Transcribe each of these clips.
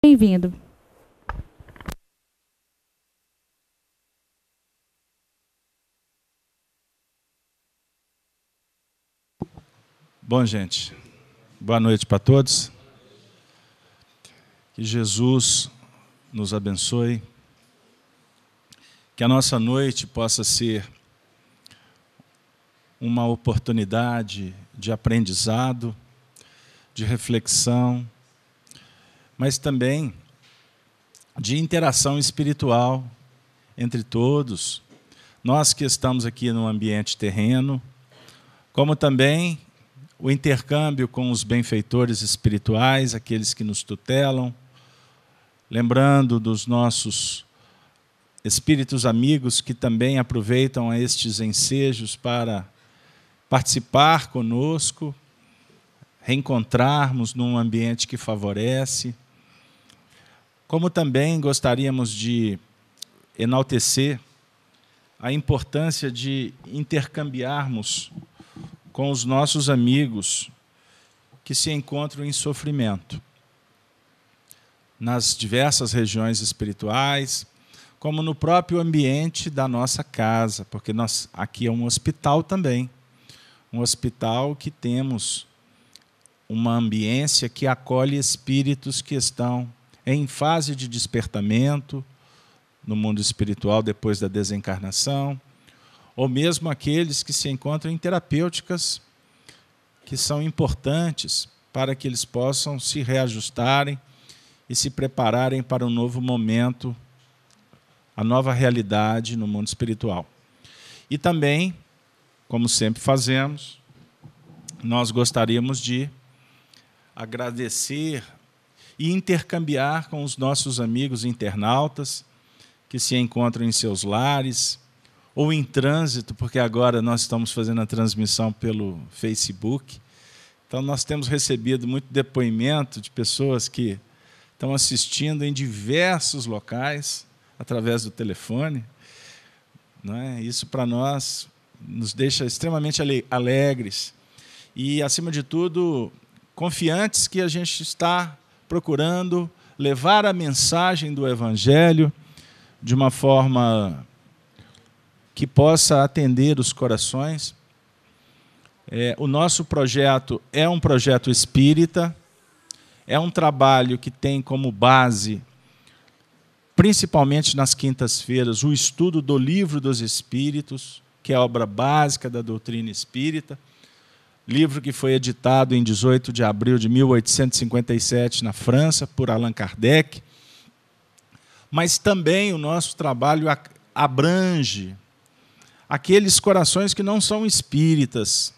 bem-vindo. Bom, gente, boa noite para todos. Que Jesus nos abençoe. Que a nossa noite possa ser uma oportunidade de aprendizado, de reflexão, mas também de interação espiritual entre todos, nós que estamos aqui no ambiente terreno, como também o intercâmbio com os benfeitores espirituais, aqueles que nos tutelam, lembrando dos nossos espíritos amigos que também aproveitam estes ensejos para participar conosco, reencontrarmos num ambiente que favorece. Como também gostaríamos de enaltecer a importância de intercambiarmos com os nossos amigos que se encontram em sofrimento. Nas diversas regiões espirituais, como no próprio ambiente da nossa casa, porque nós aqui é um hospital também, um hospital que temos uma ambiência que acolhe espíritos que estão em fase de despertamento no mundo espiritual depois da desencarnação, ou mesmo aqueles que se encontram em terapêuticas que são importantes para que eles possam se reajustarem e se prepararem para um novo momento, a nova realidade no mundo espiritual. E também, como sempre fazemos, nós gostaríamos de agradecer e intercambiar com os nossos amigos internautas que se encontram em seus lares, ou em trânsito, porque agora nós estamos fazendo a transmissão pelo Facebook. Então, nós temos recebido muito depoimento de pessoas que estão assistindo em diversos locais, através do telefone. É? Isso, para nós, nos deixa extremamente alegres e, acima de tudo, confiantes que a gente está procurando levar a mensagem do Evangelho de uma forma que possa atender os corações. É, o nosso projeto é um projeto espírita, é um trabalho que tem como base, principalmente nas quintas-feiras, o estudo do Livro dos Espíritos, que é a obra básica da doutrina espírita, livro que foi editado em 18 de abril de 1857 na França por Allan Kardec. Mas também o nosso trabalho abrange aqueles corações que não são espíritas,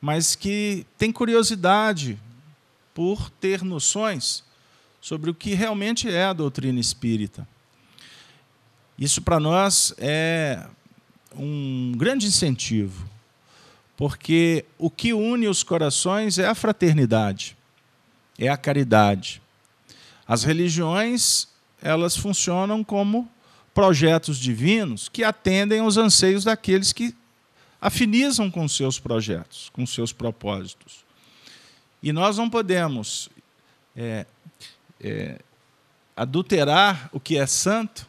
mas que têm curiosidade por ter noções sobre o que realmente é a doutrina espírita. Isso para nós é um grande incentivo, porque o que une os corações é a fraternidade, é a caridade. As religiões, elas funcionam como projetos divinos que atendem aos anseios daqueles que afinizam com seus projetos, com seus propósitos. E nós não podemos é, é, adulterar o que é santo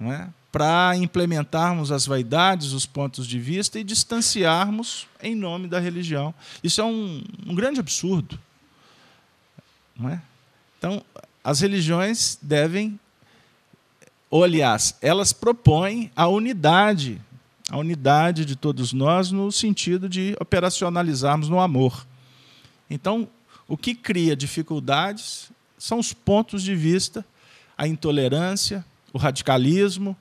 é, para implementarmos as vaidades, os pontos de vista e distanciarmos em nome da religião. Isso é um, um grande absurdo. Não é? Então, as religiões devem ou aliás, elas propõem a unidade, a unidade de todos nós no sentido de operacionalizarmos no amor. Então, o que cria dificuldades são os pontos de vista, a intolerância, o radicalismo,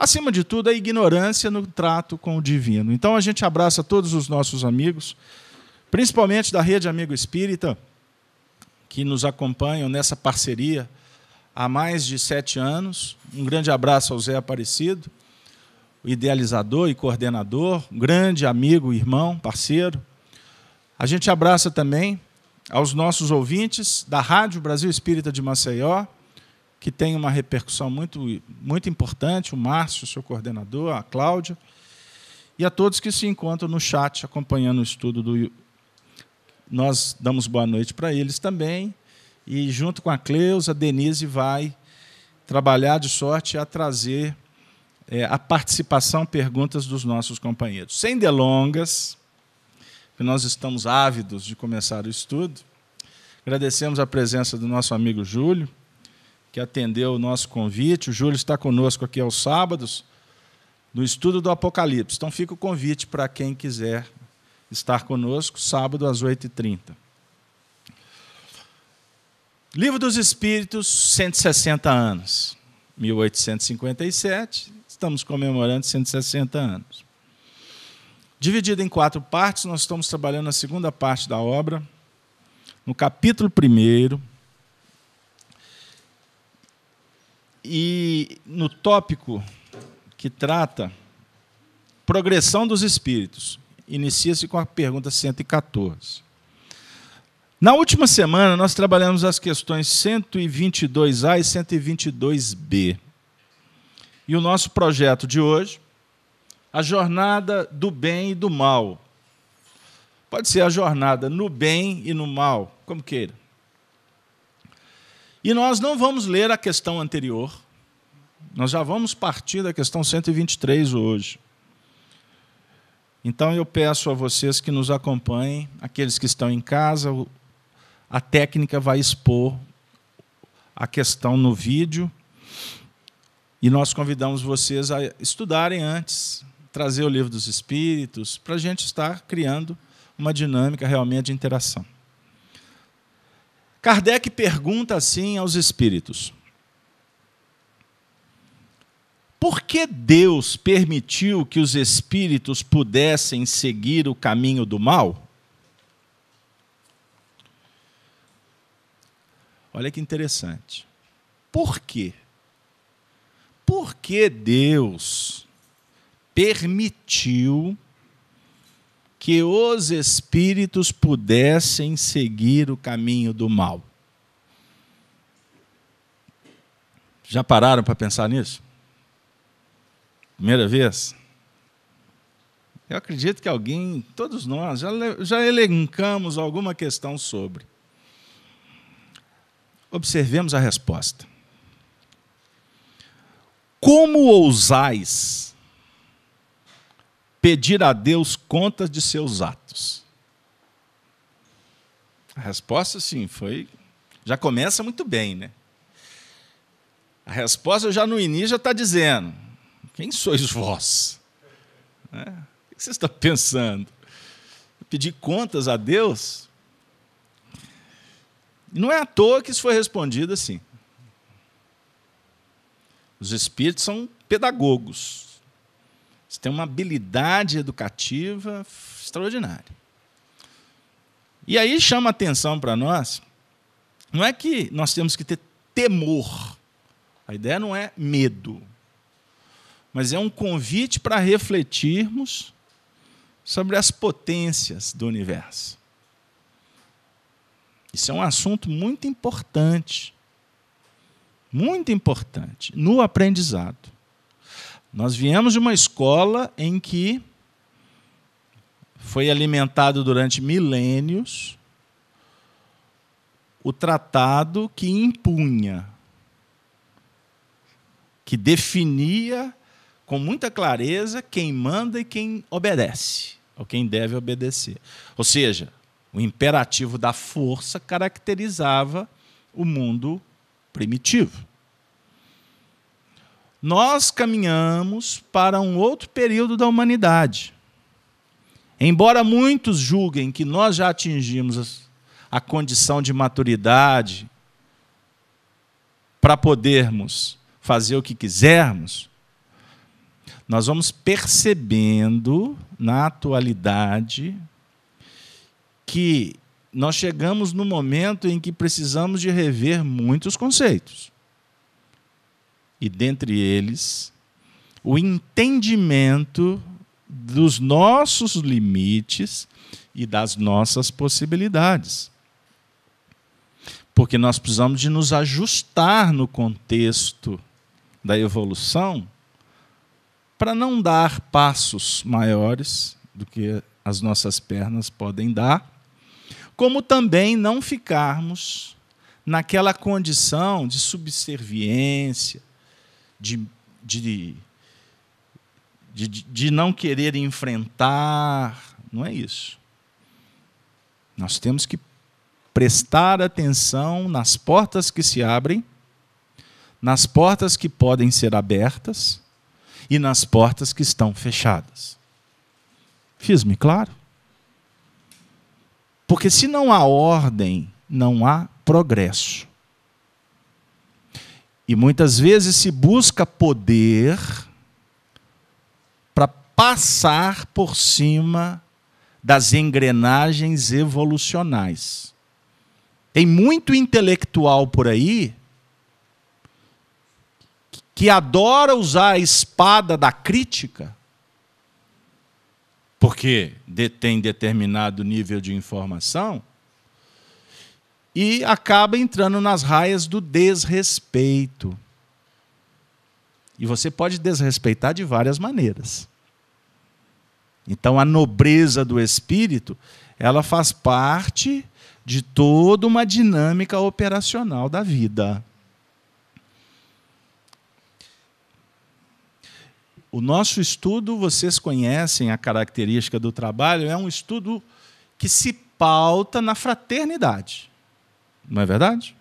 acima de tudo, a ignorância no trato com o divino. Então, a gente abraça todos os nossos amigos, principalmente da Rede Amigo Espírita, que nos acompanham nessa parceria há mais de sete anos. Um grande abraço ao Zé Aparecido, idealizador e coordenador, grande amigo, irmão, parceiro. A gente abraça também aos nossos ouvintes da Rádio Brasil Espírita de Maceió, que tem uma repercussão muito, muito importante, o Márcio, seu coordenador, a Cláudia, e a todos que se encontram no chat acompanhando o estudo do. Nós damos boa noite para eles também E junto com a Cleusa, a Denise vai trabalhar de sorte a trazer é, a participação, perguntas dos nossos companheiros. Sem delongas, nós estamos ávidos de começar o estudo. Agradecemos a presença do nosso amigo Júlio, que atendeu o nosso convite. O Júlio está conosco aqui aos sábados, no estudo do Apocalipse. Então fica o convite para quem quiser estar conosco, sábado às 8h30. Livro dos Espíritos, 160 anos. 1857, estamos comemorando 160 anos. Dividido em quatro partes, nós estamos trabalhando a segunda parte da obra, no capítulo 1 e no tópico que trata progressão dos espíritos. Inicia-se com a pergunta 114. Na última semana, nós trabalhamos as questões 122A e 122B. E o nosso projeto de hoje a jornada do bem e do mal. Pode ser a jornada no bem e no mal, como queira. E nós não vamos ler a questão anterior, nós já vamos partir da questão 123 hoje. Então eu peço a vocês que nos acompanhem, aqueles que estão em casa, a técnica vai expor a questão no vídeo e nós convidamos vocês a estudarem antes, trazer o livro dos Espíritos, para a gente estar criando uma dinâmica realmente de interação. Kardec pergunta assim aos Espíritos: Por que Deus permitiu que os Espíritos pudessem seguir o caminho do mal? Olha que interessante. Por quê? Por que Deus permitiu que os espíritos pudessem seguir o caminho do mal. Já pararam para pensar nisso? Primeira vez? Eu acredito que alguém, todos nós, já, já elencamos alguma questão sobre. Observemos a resposta. Como ousais pedir a Deus contas de seus atos? A resposta, sim, foi. Já começa muito bem, né? A resposta já no início já está dizendo: quem sois vós? É, o que você está pensando? Pedir contas a Deus? Não é à toa que isso foi respondido assim. Os espíritos são pedagogos, você tem uma habilidade educativa extraordinária. E aí chama atenção para nós, não é que nós temos que ter temor. A ideia não é medo, mas é um convite para refletirmos sobre as potências do universo. Isso é um assunto muito importante, muito importante no aprendizado. Nós viemos de uma escola em que foi alimentado durante milênios o tratado que impunha, que definia com muita clareza quem manda e quem obedece, ou quem deve obedecer. Ou seja, o imperativo da força caracterizava o mundo primitivo nós caminhamos para um outro período da humanidade. Embora muitos julguem que nós já atingimos a condição de maturidade para podermos fazer o que quisermos, nós vamos percebendo na atualidade que nós chegamos no momento em que precisamos de rever muitos conceitos e dentre eles o entendimento dos nossos limites e das nossas possibilidades. Porque nós precisamos de nos ajustar no contexto da evolução para não dar passos maiores do que as nossas pernas podem dar, como também não ficarmos naquela condição de subserviência, de, de, de, de não querer enfrentar. Não é isso. Nós temos que prestar atenção nas portas que se abrem, nas portas que podem ser abertas e nas portas que estão fechadas. Fiz-me claro? Porque se não há ordem, não há progresso. E muitas vezes se busca poder para passar por cima das engrenagens evolucionais. Tem muito intelectual por aí que adora usar a espada da crítica, porque detém determinado nível de informação, e acaba entrando nas raias do desrespeito. E você pode desrespeitar de várias maneiras. Então a nobreza do espírito, ela faz parte de toda uma dinâmica operacional da vida. O nosso estudo, vocês conhecem a característica do trabalho, é um estudo que se pauta na fraternidade. Não é verdade?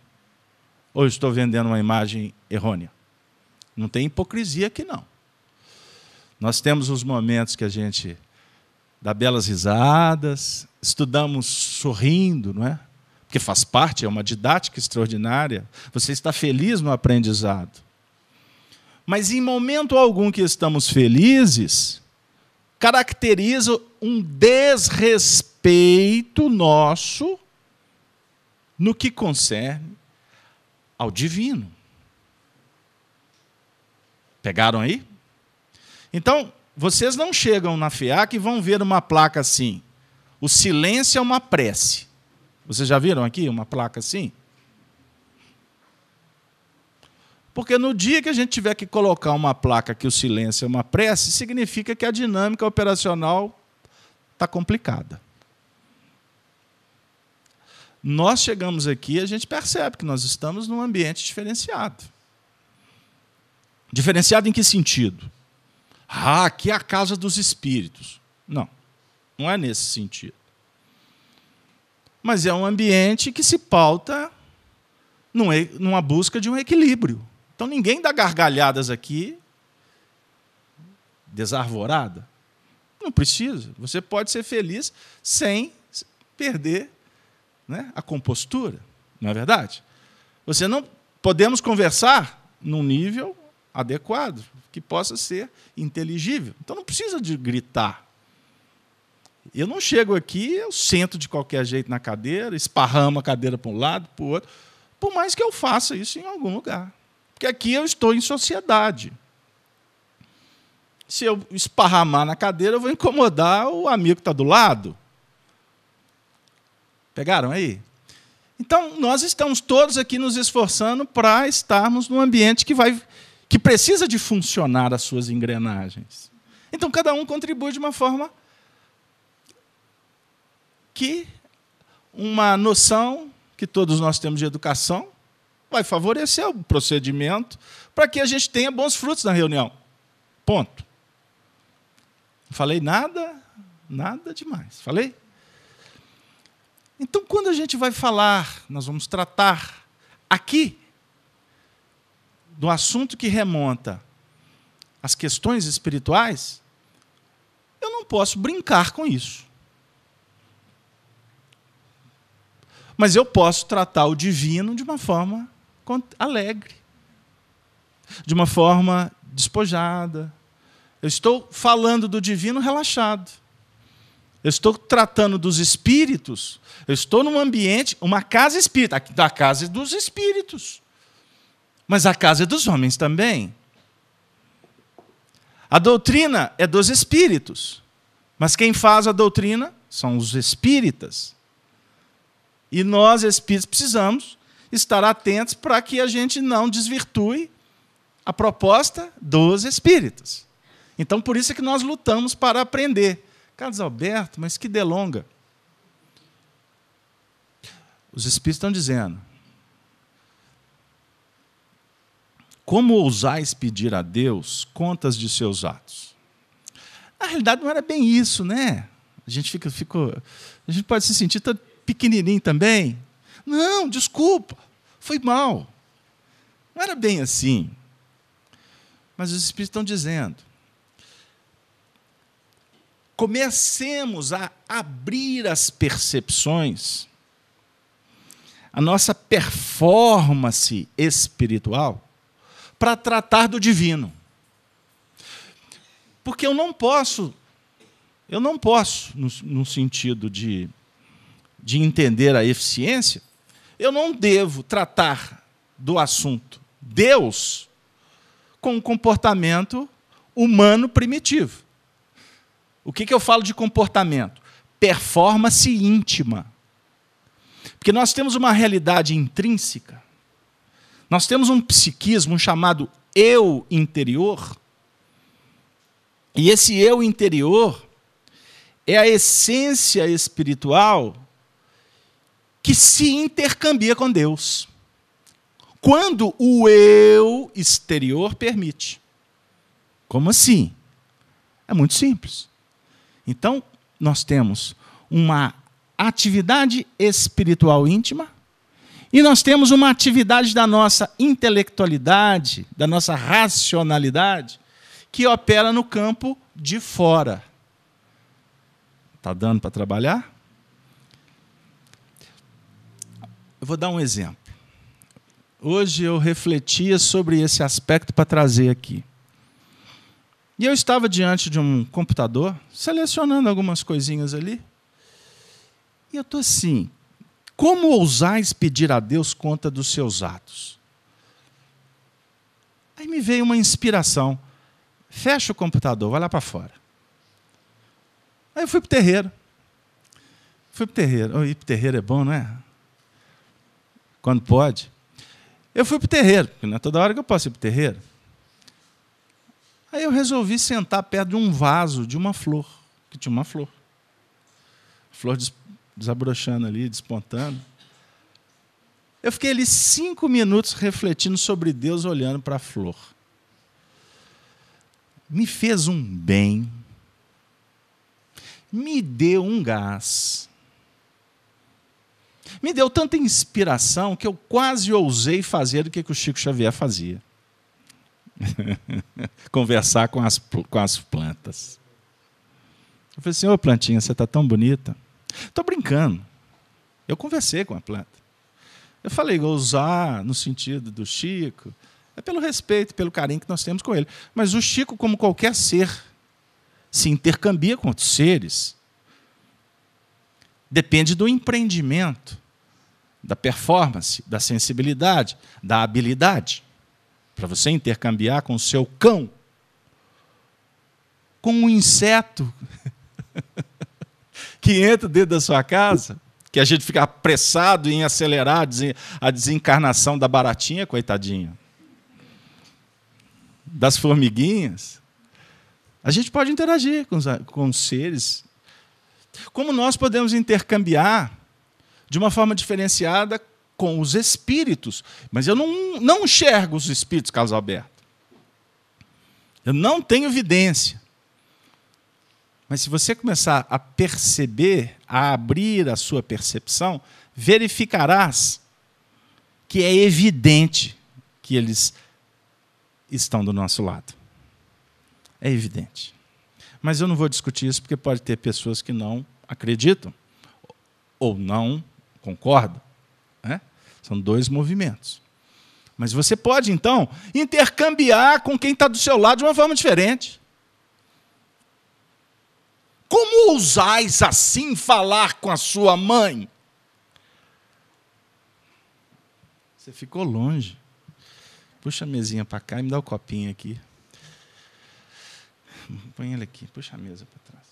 Ou estou vendendo uma imagem errônea? Não tem hipocrisia aqui, não. Nós temos os momentos que a gente dá belas risadas, estudamos sorrindo, não é? Porque faz parte, é uma didática extraordinária. Você está feliz no aprendizado. Mas em momento algum que estamos felizes, caracteriza um desrespeito nosso no que concerne ao divino. Pegaram aí? Então, vocês não chegam na FEAC e vão ver uma placa assim: o silêncio é uma prece. Vocês já viram aqui uma placa assim? Porque no dia que a gente tiver que colocar uma placa que o silêncio é uma prece, significa que a dinâmica operacional está complicada. Nós chegamos aqui a gente percebe que nós estamos num ambiente diferenciado. Diferenciado em que sentido? Ah, aqui é a casa dos espíritos. Não, não é nesse sentido. Mas é um ambiente que se pauta numa busca de um equilíbrio. Então ninguém dá gargalhadas aqui desarvorada. Não precisa. Você pode ser feliz sem perder né, a compostura, não é verdade? Você não podemos conversar num nível adequado que possa ser inteligível. Então não precisa de gritar. Eu não chego aqui, eu sento de qualquer jeito na cadeira, esparramo a cadeira para um lado, para o outro, por mais que eu faça isso em algum lugar. Porque aqui eu estou em sociedade. Se eu esparramar na cadeira, eu vou incomodar o amigo que está do lado. Pegaram aí? Então, nós estamos todos aqui nos esforçando para estarmos num ambiente que vai que precisa de funcionar as suas engrenagens. Então, cada um contribui de uma forma que uma noção que todos nós temos de educação vai favorecer o procedimento para que a gente tenha bons frutos na reunião. Ponto. Não falei nada, nada demais. Falei? Então, quando a gente vai falar, nós vamos tratar aqui do assunto que remonta às questões espirituais, eu não posso brincar com isso. Mas eu posso tratar o divino de uma forma alegre, de uma forma despojada. Eu estou falando do divino relaxado. Eu estou tratando dos espíritos. Eu estou num ambiente, uma casa espírita, a casa dos espíritos. Mas a casa é dos homens também. A doutrina é dos espíritos. Mas quem faz a doutrina são os espíritas. E nós, espíritos, precisamos estar atentos para que a gente não desvirtue a proposta dos espíritos. Então, por isso é que nós lutamos para aprender. Carlos Alberto, mas que delonga. Os Espíritos estão dizendo: Como ousais pedir a Deus contas de seus atos? Na realidade, não era bem isso, né? A gente fica, ficou, a gente pode se sentir tão pequenininho também. Não, desculpa, foi mal. Não era bem assim. Mas os Espíritos estão dizendo: comecemos a abrir as percepções, a nossa performance espiritual, para tratar do divino. Porque eu não posso, eu não posso, no, no sentido de, de entender a eficiência, eu não devo tratar do assunto Deus com um comportamento humano primitivo. O que, que eu falo de comportamento? Performance íntima. Porque nós temos uma realidade intrínseca, nós temos um psiquismo chamado eu interior, e esse eu interior é a essência espiritual que se intercambia com Deus. Quando o eu exterior permite. Como assim? É muito simples. Então, nós temos uma atividade espiritual íntima e nós temos uma atividade da nossa intelectualidade, da nossa racionalidade, que opera no campo de fora. Está dando para trabalhar? Eu vou dar um exemplo. Hoje eu refletia sobre esse aspecto para trazer aqui. E eu estava diante de um computador, selecionando algumas coisinhas ali. E eu estou assim: como ousais pedir a Deus conta dos seus atos? Aí me veio uma inspiração. Fecha o computador, vai lá para fora. Aí eu fui para o terreiro. Fui para o terreiro. Ir para o terreiro é bom, não é? Quando pode. Eu fui para o terreiro, porque não é toda hora que eu posso ir para o terreiro. Aí eu resolvi sentar perto de um vaso de uma flor, que tinha uma flor. Flor desabrochando ali, despontando. Eu fiquei ali cinco minutos refletindo sobre Deus, olhando para a flor. Me fez um bem, me deu um gás, me deu tanta inspiração que eu quase ousei fazer o que o Chico Xavier fazia. conversar com as, com as plantas. Eu falei assim: Ô plantinha, você está tão bonita. Estou brincando. Eu conversei com a planta. Eu falei, usar no sentido do Chico, é pelo respeito, pelo carinho que nós temos com ele. Mas o Chico, como qualquer ser, se intercambia com outros seres. Depende do empreendimento, da performance, da sensibilidade, da habilidade para você intercambiar com o seu cão, com um inseto que entra dentro da sua casa, que a gente fica apressado em acelerar a desencarnação da baratinha, coitadinha, das formiguinhas. A gente pode interagir com os, com os seres. Como nós podemos intercambiar de uma forma diferenciada com os espíritos, mas eu não, não enxergo os espíritos, Carlos Alberto. Eu não tenho evidência. Mas se você começar a perceber, a abrir a sua percepção, verificarás que é evidente que eles estão do nosso lado. É evidente. Mas eu não vou discutir isso porque pode ter pessoas que não acreditam ou não concordam. São dois movimentos. Mas você pode, então, intercambiar com quem está do seu lado de uma forma diferente. Como ousais assim falar com a sua mãe? Você ficou longe. Puxa a mesinha para cá e me dá o copinho aqui. Põe ele aqui, puxa a mesa para trás.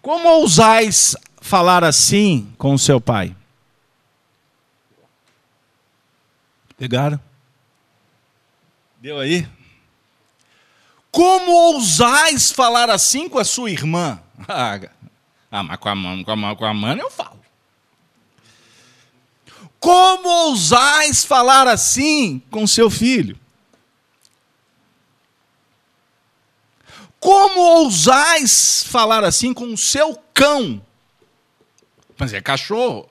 Como ousais falar assim com o seu pai? Pegaram? Deu aí? Como ousais falar assim com a sua irmã? Ah, ah, mas com a mãe, com a mãe, com a mãe eu falo. Como ousais falar assim com seu filho? Como ousais falar assim com o seu cão? Mas é cachorro.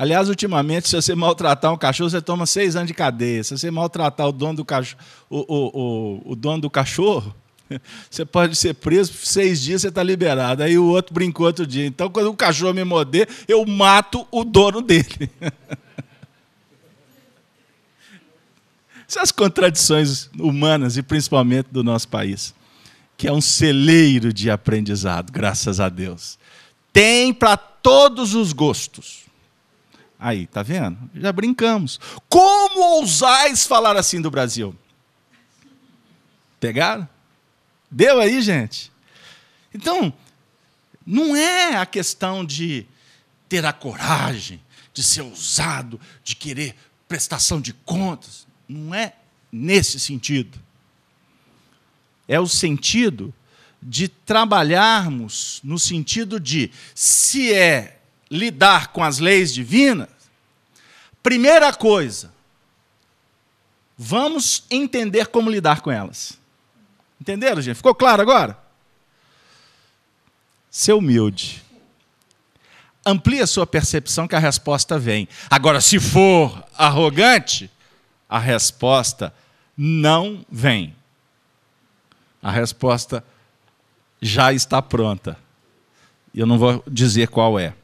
Aliás, ultimamente, se você maltratar um cachorro, você toma seis anos de cadeia. Se você maltratar o dono do cachorro, o, o, o, o dono do cachorro, você pode ser preso seis dias, você está liberado. Aí o outro brincou outro dia. Então, quando o cachorro me morder, eu mato o dono dele. Essas as contradições humanas e principalmente do nosso país, que é um celeiro de aprendizado, graças a Deus. Tem para todos os gostos. Aí, tá vendo? Já brincamos. Como ousais falar assim do Brasil? Pegaram? Deu aí, gente? Então, não é a questão de ter a coragem, de ser ousado, de querer prestação de contas. Não é nesse sentido. É o sentido de trabalharmos no sentido de, se é lidar com as leis divinas, primeira coisa, vamos entender como lidar com elas. Entenderam, gente? Ficou claro agora? Ser humilde. Amplie a sua percepção que a resposta vem. Agora, se for arrogante, a resposta não vem. A resposta já está pronta. E eu não vou dizer qual é.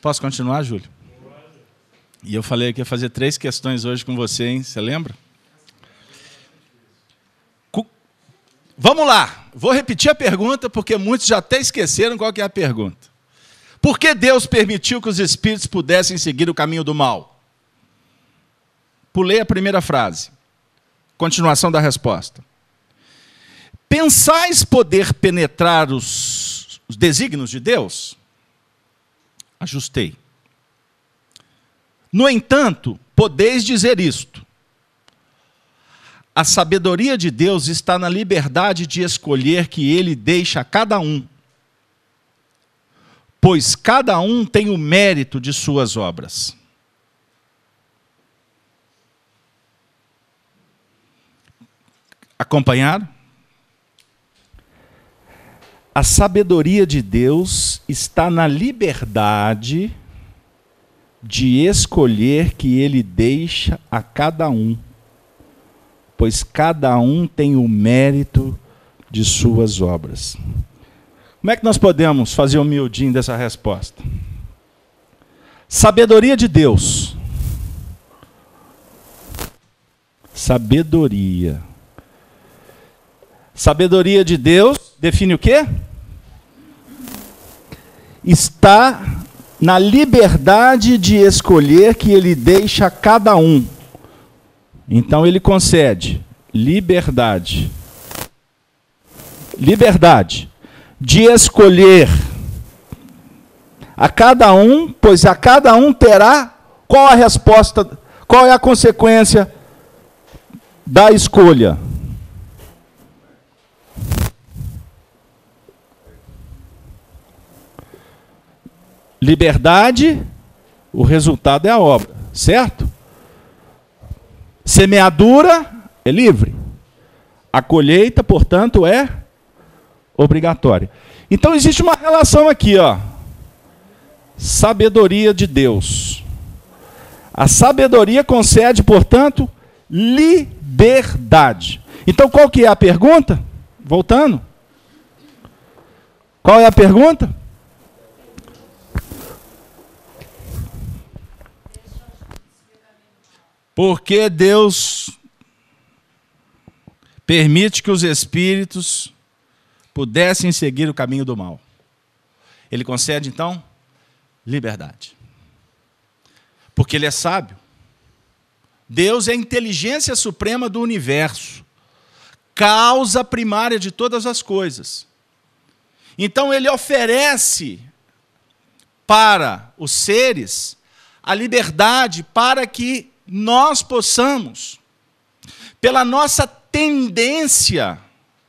Posso continuar, Júlio? E eu falei que ia fazer três questões hoje com você, hein? Você lembra? Vamos lá, vou repetir a pergunta porque muitos já até esqueceram qual é a pergunta. Por que Deus permitiu que os espíritos pudessem seguir o caminho do mal? Pulei a primeira frase. Continuação da resposta. Pensais poder penetrar os, os desígnios de Deus? Ajustei. No entanto, podeis dizer isto: a sabedoria de Deus está na liberdade de escolher que ele deixa a cada um, pois cada um tem o mérito de suas obras. Acompanharam? A sabedoria de Deus está na liberdade de escolher que ele deixa a cada um, pois cada um tem o mérito de suas obras. Como é que nós podemos fazer humildinho dessa resposta? Sabedoria de Deus. Sabedoria. Sabedoria de Deus define o quê? Está na liberdade de escolher que ele deixa a cada um. Então ele concede liberdade. Liberdade de escolher a cada um, pois a cada um terá qual a resposta, qual é a consequência da escolha. Liberdade, o resultado é a obra, certo? Semeadura é livre. A colheita, portanto, é obrigatória. Então existe uma relação aqui, ó. Sabedoria de Deus. A sabedoria concede, portanto, liberdade. Então qual que é a pergunta? Voltando. Qual é a pergunta? Porque Deus permite que os espíritos pudessem seguir o caminho do mal. Ele concede, então, liberdade. Porque Ele é sábio. Deus é a inteligência suprema do universo, causa primária de todas as coisas. Então, Ele oferece para os seres a liberdade para que nós possamos, pela nossa tendência,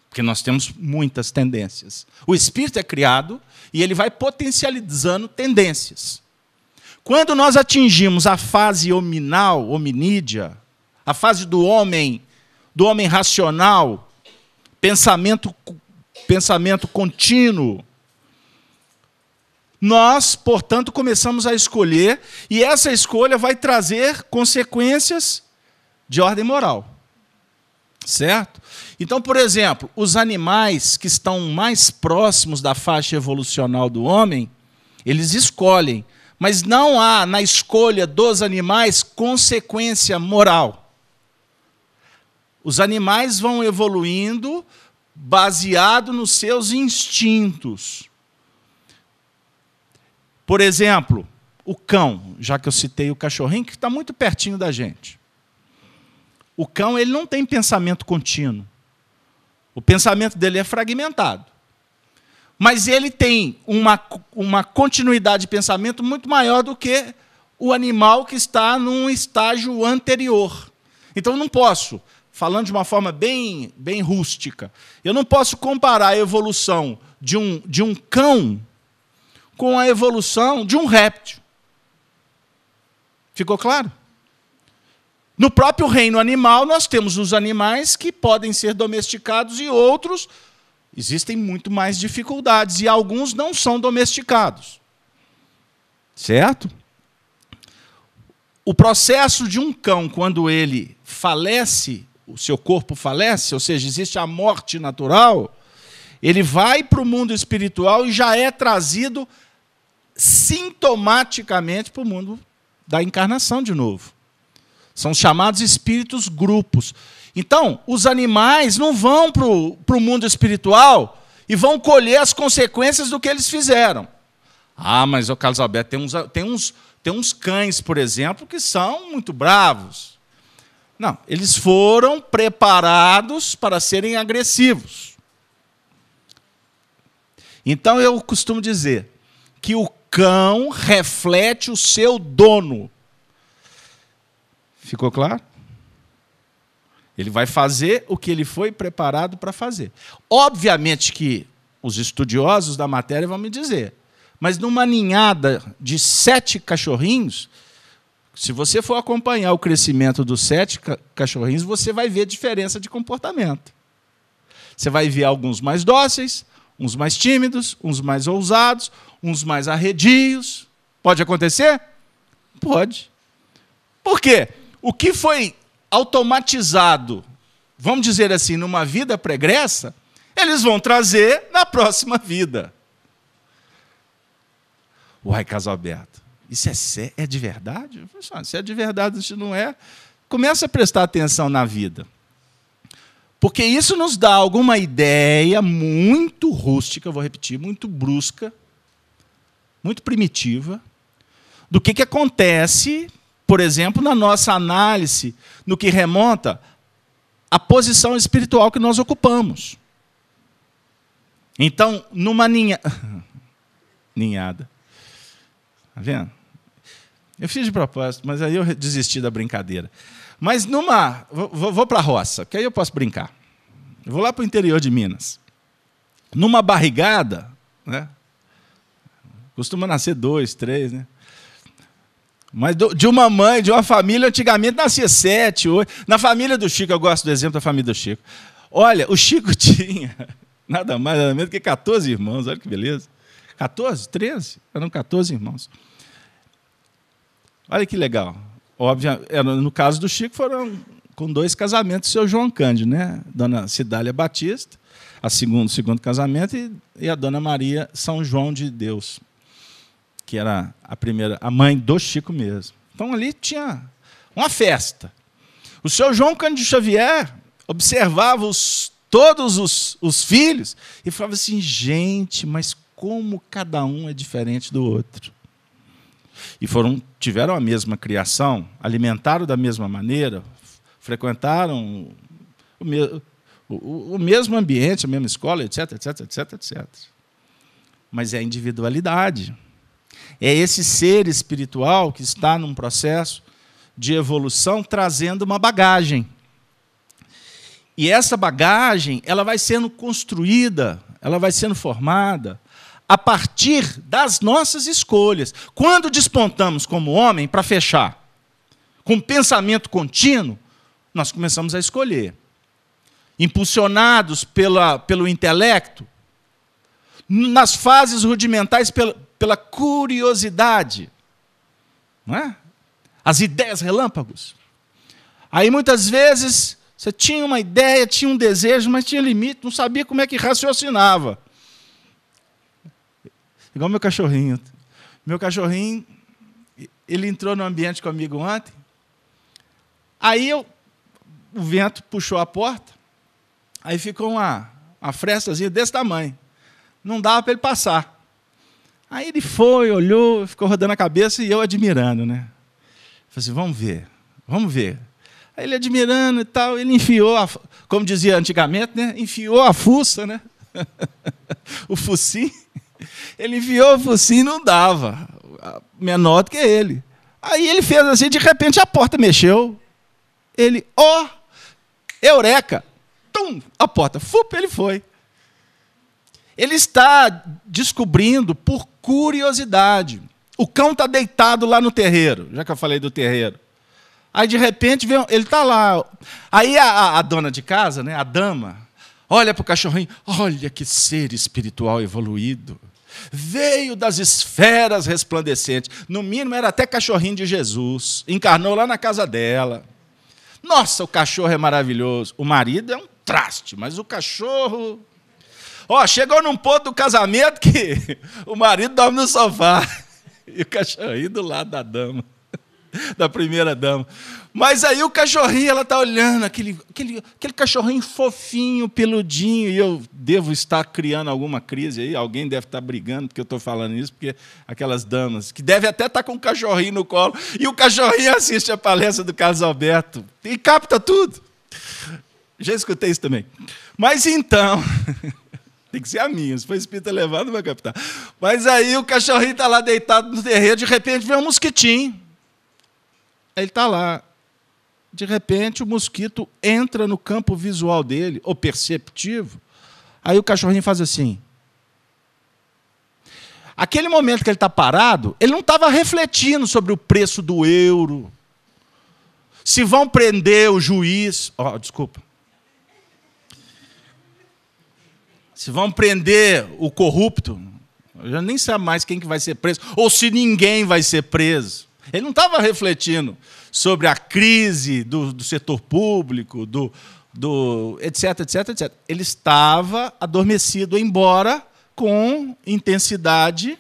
porque nós temos muitas tendências. O espírito é criado e ele vai potencializando tendências. Quando nós atingimos a fase hominal, hominídea, a fase do homem, do homem racional, pensamento, pensamento contínuo. Nós, portanto, começamos a escolher, e essa escolha vai trazer consequências de ordem moral. Certo? Então, por exemplo, os animais que estão mais próximos da faixa evolucional do homem, eles escolhem, mas não há na escolha dos animais consequência moral. Os animais vão evoluindo baseado nos seus instintos. Por exemplo, o cão, já que eu citei o cachorrinho, que está muito pertinho da gente. O cão ele não tem pensamento contínuo. O pensamento dele é fragmentado. Mas ele tem uma, uma continuidade de pensamento muito maior do que o animal que está num estágio anterior. Então não posso, falando de uma forma bem, bem rústica, eu não posso comparar a evolução de um, de um cão com a evolução de um réptil. Ficou claro? No próprio reino animal, nós temos os animais que podem ser domesticados e outros existem muito mais dificuldades e alguns não são domesticados. Certo? O processo de um cão, quando ele falece, o seu corpo falece, ou seja, existe a morte natural, ele vai para o mundo espiritual e já é trazido sintomaticamente para o mundo da encarnação de novo. São chamados espíritos grupos. Então, os animais não vão para o mundo espiritual e vão colher as consequências do que eles fizeram. Ah, mas o Carlos Alberto tem uns, tem, uns, tem uns cães, por exemplo, que são muito bravos. Não, eles foram preparados para serem agressivos. Então eu costumo dizer que o cão reflete o seu dono. Ficou claro? Ele vai fazer o que ele foi preparado para fazer. Obviamente que os estudiosos da matéria vão me dizer, mas numa ninhada de sete cachorrinhos, se você for acompanhar o crescimento dos sete cachorrinhos, você vai ver diferença de comportamento. Você vai ver alguns mais dóceis, uns mais tímidos, uns mais ousados, uns mais arredios. Pode acontecer? Pode. Por quê? O que foi automatizado, vamos dizer assim, numa vida pregressa, eles vão trazer na próxima vida. Uai, Casalberto, isso é, é de verdade? Se é de verdade, se não é, começa a prestar atenção na vida. Porque isso nos dá alguma ideia muito rústica, vou repetir, muito brusca, muito primitiva, do que, que acontece, por exemplo, na nossa análise, no que remonta à posição espiritual que nós ocupamos. Então, numa ninha... ninhada. Está vendo? Eu fiz de propósito, mas aí eu desisti da brincadeira. Mas numa. Vou, vou para a roça, que aí eu posso brincar. Eu vou lá para o interior de Minas. Numa barrigada, né? Costuma nascer dois, três, né? Mas de uma mãe, de uma família, antigamente nascia sete, oito. Na família do Chico, eu gosto do exemplo da família do Chico. Olha, o Chico tinha nada mais, nada menos que 14 irmãos, olha que beleza. 14, 13? Eram 14 irmãos. Olha que legal. Óbvio, no caso do Chico, foram com dois casamentos, seu João Cândido, né? Dona Cidália Batista, a segundo, segundo casamento, e, e a Dona Maria São João de Deus que era a primeira, a mãe do Chico mesmo. Então ali tinha uma festa. O seu João Cândido Xavier observava os, todos os, os filhos e falava assim: gente, mas como cada um é diferente do outro. E foram tiveram a mesma criação, alimentaram da mesma maneira, frequentaram o, me, o, o mesmo ambiente, a mesma escola, etc, etc, etc, etc. Mas é a individualidade. É esse ser espiritual que está num processo de evolução trazendo uma bagagem. E essa bagagem, ela vai sendo construída, ela vai sendo formada a partir das nossas escolhas. Quando despontamos como homem para fechar, com pensamento contínuo, nós começamos a escolher. impulsionados pela, pelo intelecto, nas fases rudimentares pela, pela curiosidade, não é? as ideias relâmpagos. Aí muitas vezes você tinha uma ideia, tinha um desejo, mas tinha limite, não sabia como é que raciocinava. Igual meu cachorrinho. Meu cachorrinho, ele entrou no ambiente comigo ontem. Aí eu, o vento puxou a porta, aí ficou uma, uma frestazinha desse tamanho. Não dava para ele passar. Aí ele foi, olhou, ficou rodando a cabeça e eu admirando, né? Falei assim, vamos ver, vamos ver. Aí ele admirando e tal, ele enfiou, a, como dizia antigamente, né? Enfiou a fuça, né? o focinho. Ele enfiou o focinho e não dava. Menor do que ele. Aí ele fez assim, de repente a porta mexeu. Ele, ó, oh, eureka! Tum, a porta, fup, ele foi. Ele está descobrindo por curiosidade. O cão está deitado lá no terreiro, já que eu falei do terreiro. Aí, de repente, vem, ele está lá. Aí a, a, dona de casa, né, a dama, olha para o cachorrinho, olha que ser espiritual evoluído. Veio das esferas resplandecentes. No mínimo, era até cachorrinho de Jesus. Encarnou lá na casa dela. Nossa, o cachorro é maravilhoso. O marido é um traste, mas o cachorro. Ó, chegou num ponto do casamento que o marido dorme no sofá e o cachorrinho do lado da dama, da primeira dama. Mas aí o cachorrinho, ela está olhando, aquele, aquele, aquele cachorrinho fofinho, peludinho, e eu devo estar criando alguma crise aí, alguém deve estar brigando porque eu estou falando isso, porque aquelas damas, que deve até estar com um cachorrinho no colo, e o cachorrinho assiste a palestra do Carlos Alberto e capta tudo. Já escutei isso também. Mas então, tem que ser a minha, se for espírita levado, vai captar. Mas aí o cachorrinho está lá deitado no terreiro, de repente vem um mosquitinho. Ele está lá, de repente o mosquito entra no campo visual dele, ou perceptivo. Aí o cachorrinho faz assim. Aquele momento que ele está parado, ele não estava refletindo sobre o preço do euro. Se vão prender o juiz. Oh, desculpa. Se vão prender o corrupto. Já nem sei mais quem que vai ser preso. Ou se ninguém vai ser preso. Ele não estava refletindo sobre a crise do, do setor público, do, do etc, etc, etc. Ele estava adormecido, embora com intensidade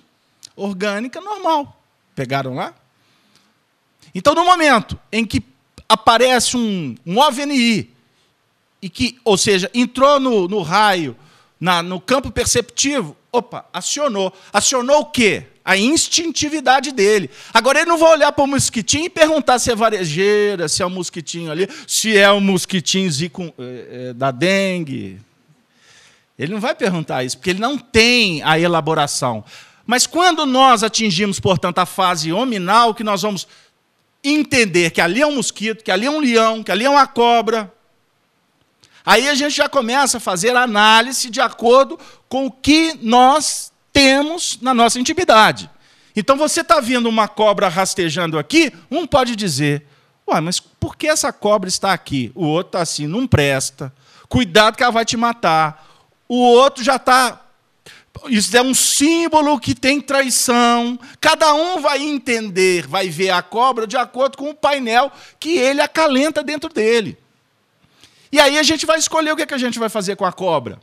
orgânica normal. Pegaram lá? Então, no momento em que aparece um, um OVNI, e que, ou seja, entrou no, no raio, na, no campo perceptivo, opa, acionou. Acionou o quê? a instintividade dele. Agora ele não vai olhar para o mosquitinho e perguntar se é varejeira, se é um mosquitinho ali, se é um mosquitinho zico, é, é, da dengue. Ele não vai perguntar isso, porque ele não tem a elaboração. Mas quando nós atingimos, portanto, a fase hominal, que nós vamos entender que ali é um mosquito, que ali é um leão, que ali é uma cobra, aí a gente já começa a fazer análise de acordo com o que nós temos na nossa intimidade. Então você está vendo uma cobra rastejando aqui, um pode dizer: Ué, mas por que essa cobra está aqui? O outro está assim, não presta. Cuidado que ela vai te matar. O outro já está. Isso é um símbolo que tem traição. Cada um vai entender, vai ver a cobra de acordo com o painel que ele acalenta dentro dele. E aí a gente vai escolher o que, é que a gente vai fazer com a cobra.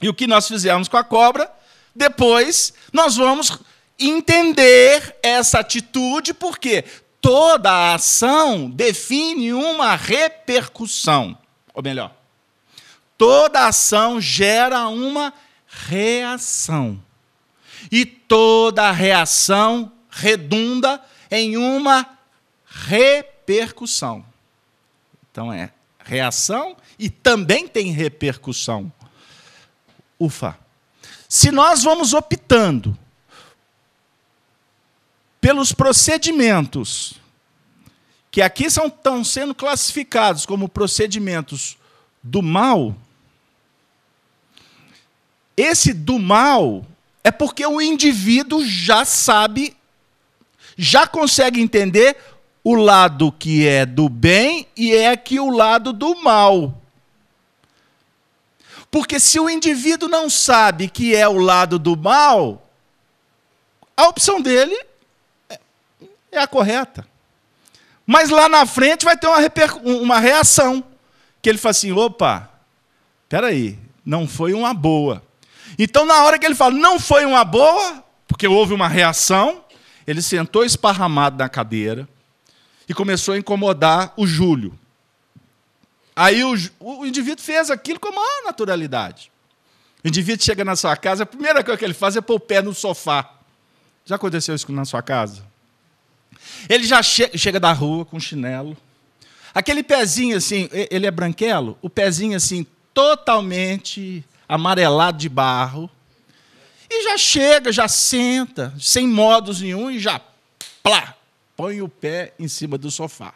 E o que nós fizemos com a cobra depois nós vamos entender essa atitude, porque toda a ação define uma repercussão. Ou melhor, toda ação gera uma reação. E toda reação redunda em uma repercussão. Então é reação e também tem repercussão. Ufa. Se nós vamos optando pelos procedimentos que aqui são, estão sendo classificados como procedimentos do mal, esse do mal é porque o indivíduo já sabe, já consegue entender o lado que é do bem e é aqui o lado do mal. Porque se o indivíduo não sabe que é o lado do mal, a opção dele é a correta. Mas lá na frente vai ter uma, uma reação. Que ele fala assim: opa, peraí, não foi uma boa. Então, na hora que ele fala, não foi uma boa, porque houve uma reação, ele sentou esparramado na cadeira e começou a incomodar o Júlio. Aí o, o indivíduo fez aquilo com a maior naturalidade. O indivíduo chega na sua casa, a primeira coisa que ele faz é pôr o pé no sofá. Já aconteceu isso na sua casa? Ele já che chega da rua com chinelo. Aquele pezinho assim, ele é branquelo, o pezinho assim, totalmente amarelado de barro. E já chega, já senta, sem modos nenhum, e já plá, põe o pé em cima do sofá.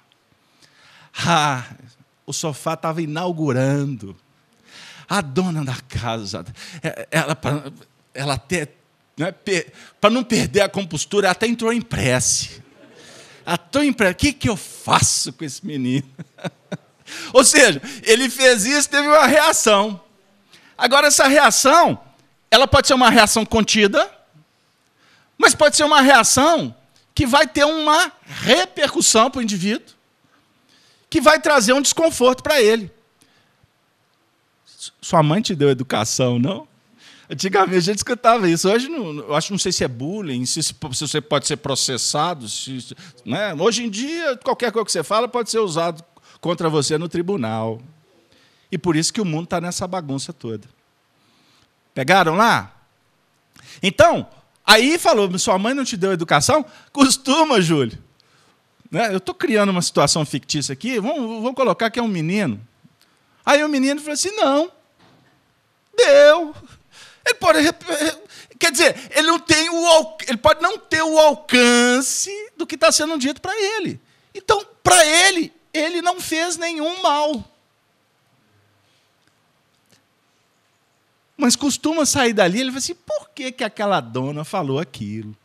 Ah, o sofá estava inaugurando. A dona da casa, é, ela, ela até, né, para não perder a compostura, ela até entrou em prece. Estou em prece. O que, que eu faço com esse menino? Ou seja, ele fez isso, teve uma reação. Agora, essa reação, ela pode ser uma reação contida, mas pode ser uma reação que vai ter uma repercussão para o indivíduo, que vai trazer um desconforto para ele. Sua mãe te deu educação, não? Antigamente a gente escutava isso. Hoje, não, eu acho, não sei se é bullying, se, se você pode ser processado. Se, né? Hoje em dia, qualquer coisa que você fala pode ser usado contra você no tribunal. E por isso que o mundo está nessa bagunça toda. Pegaram lá? Então, aí falou: sua mãe não te deu educação? Costuma, Júlio. Né? Eu estou criando uma situação fictícia aqui, vamos, vamos colocar que é um menino. Aí o menino falou assim: não, deu. Ele pode. Quer dizer, ele, não tem o, ele pode não ter o alcance do que está sendo dito para ele. Então, para ele, ele não fez nenhum mal. Mas costuma sair dali, ele fala assim: por que, que aquela dona falou aquilo?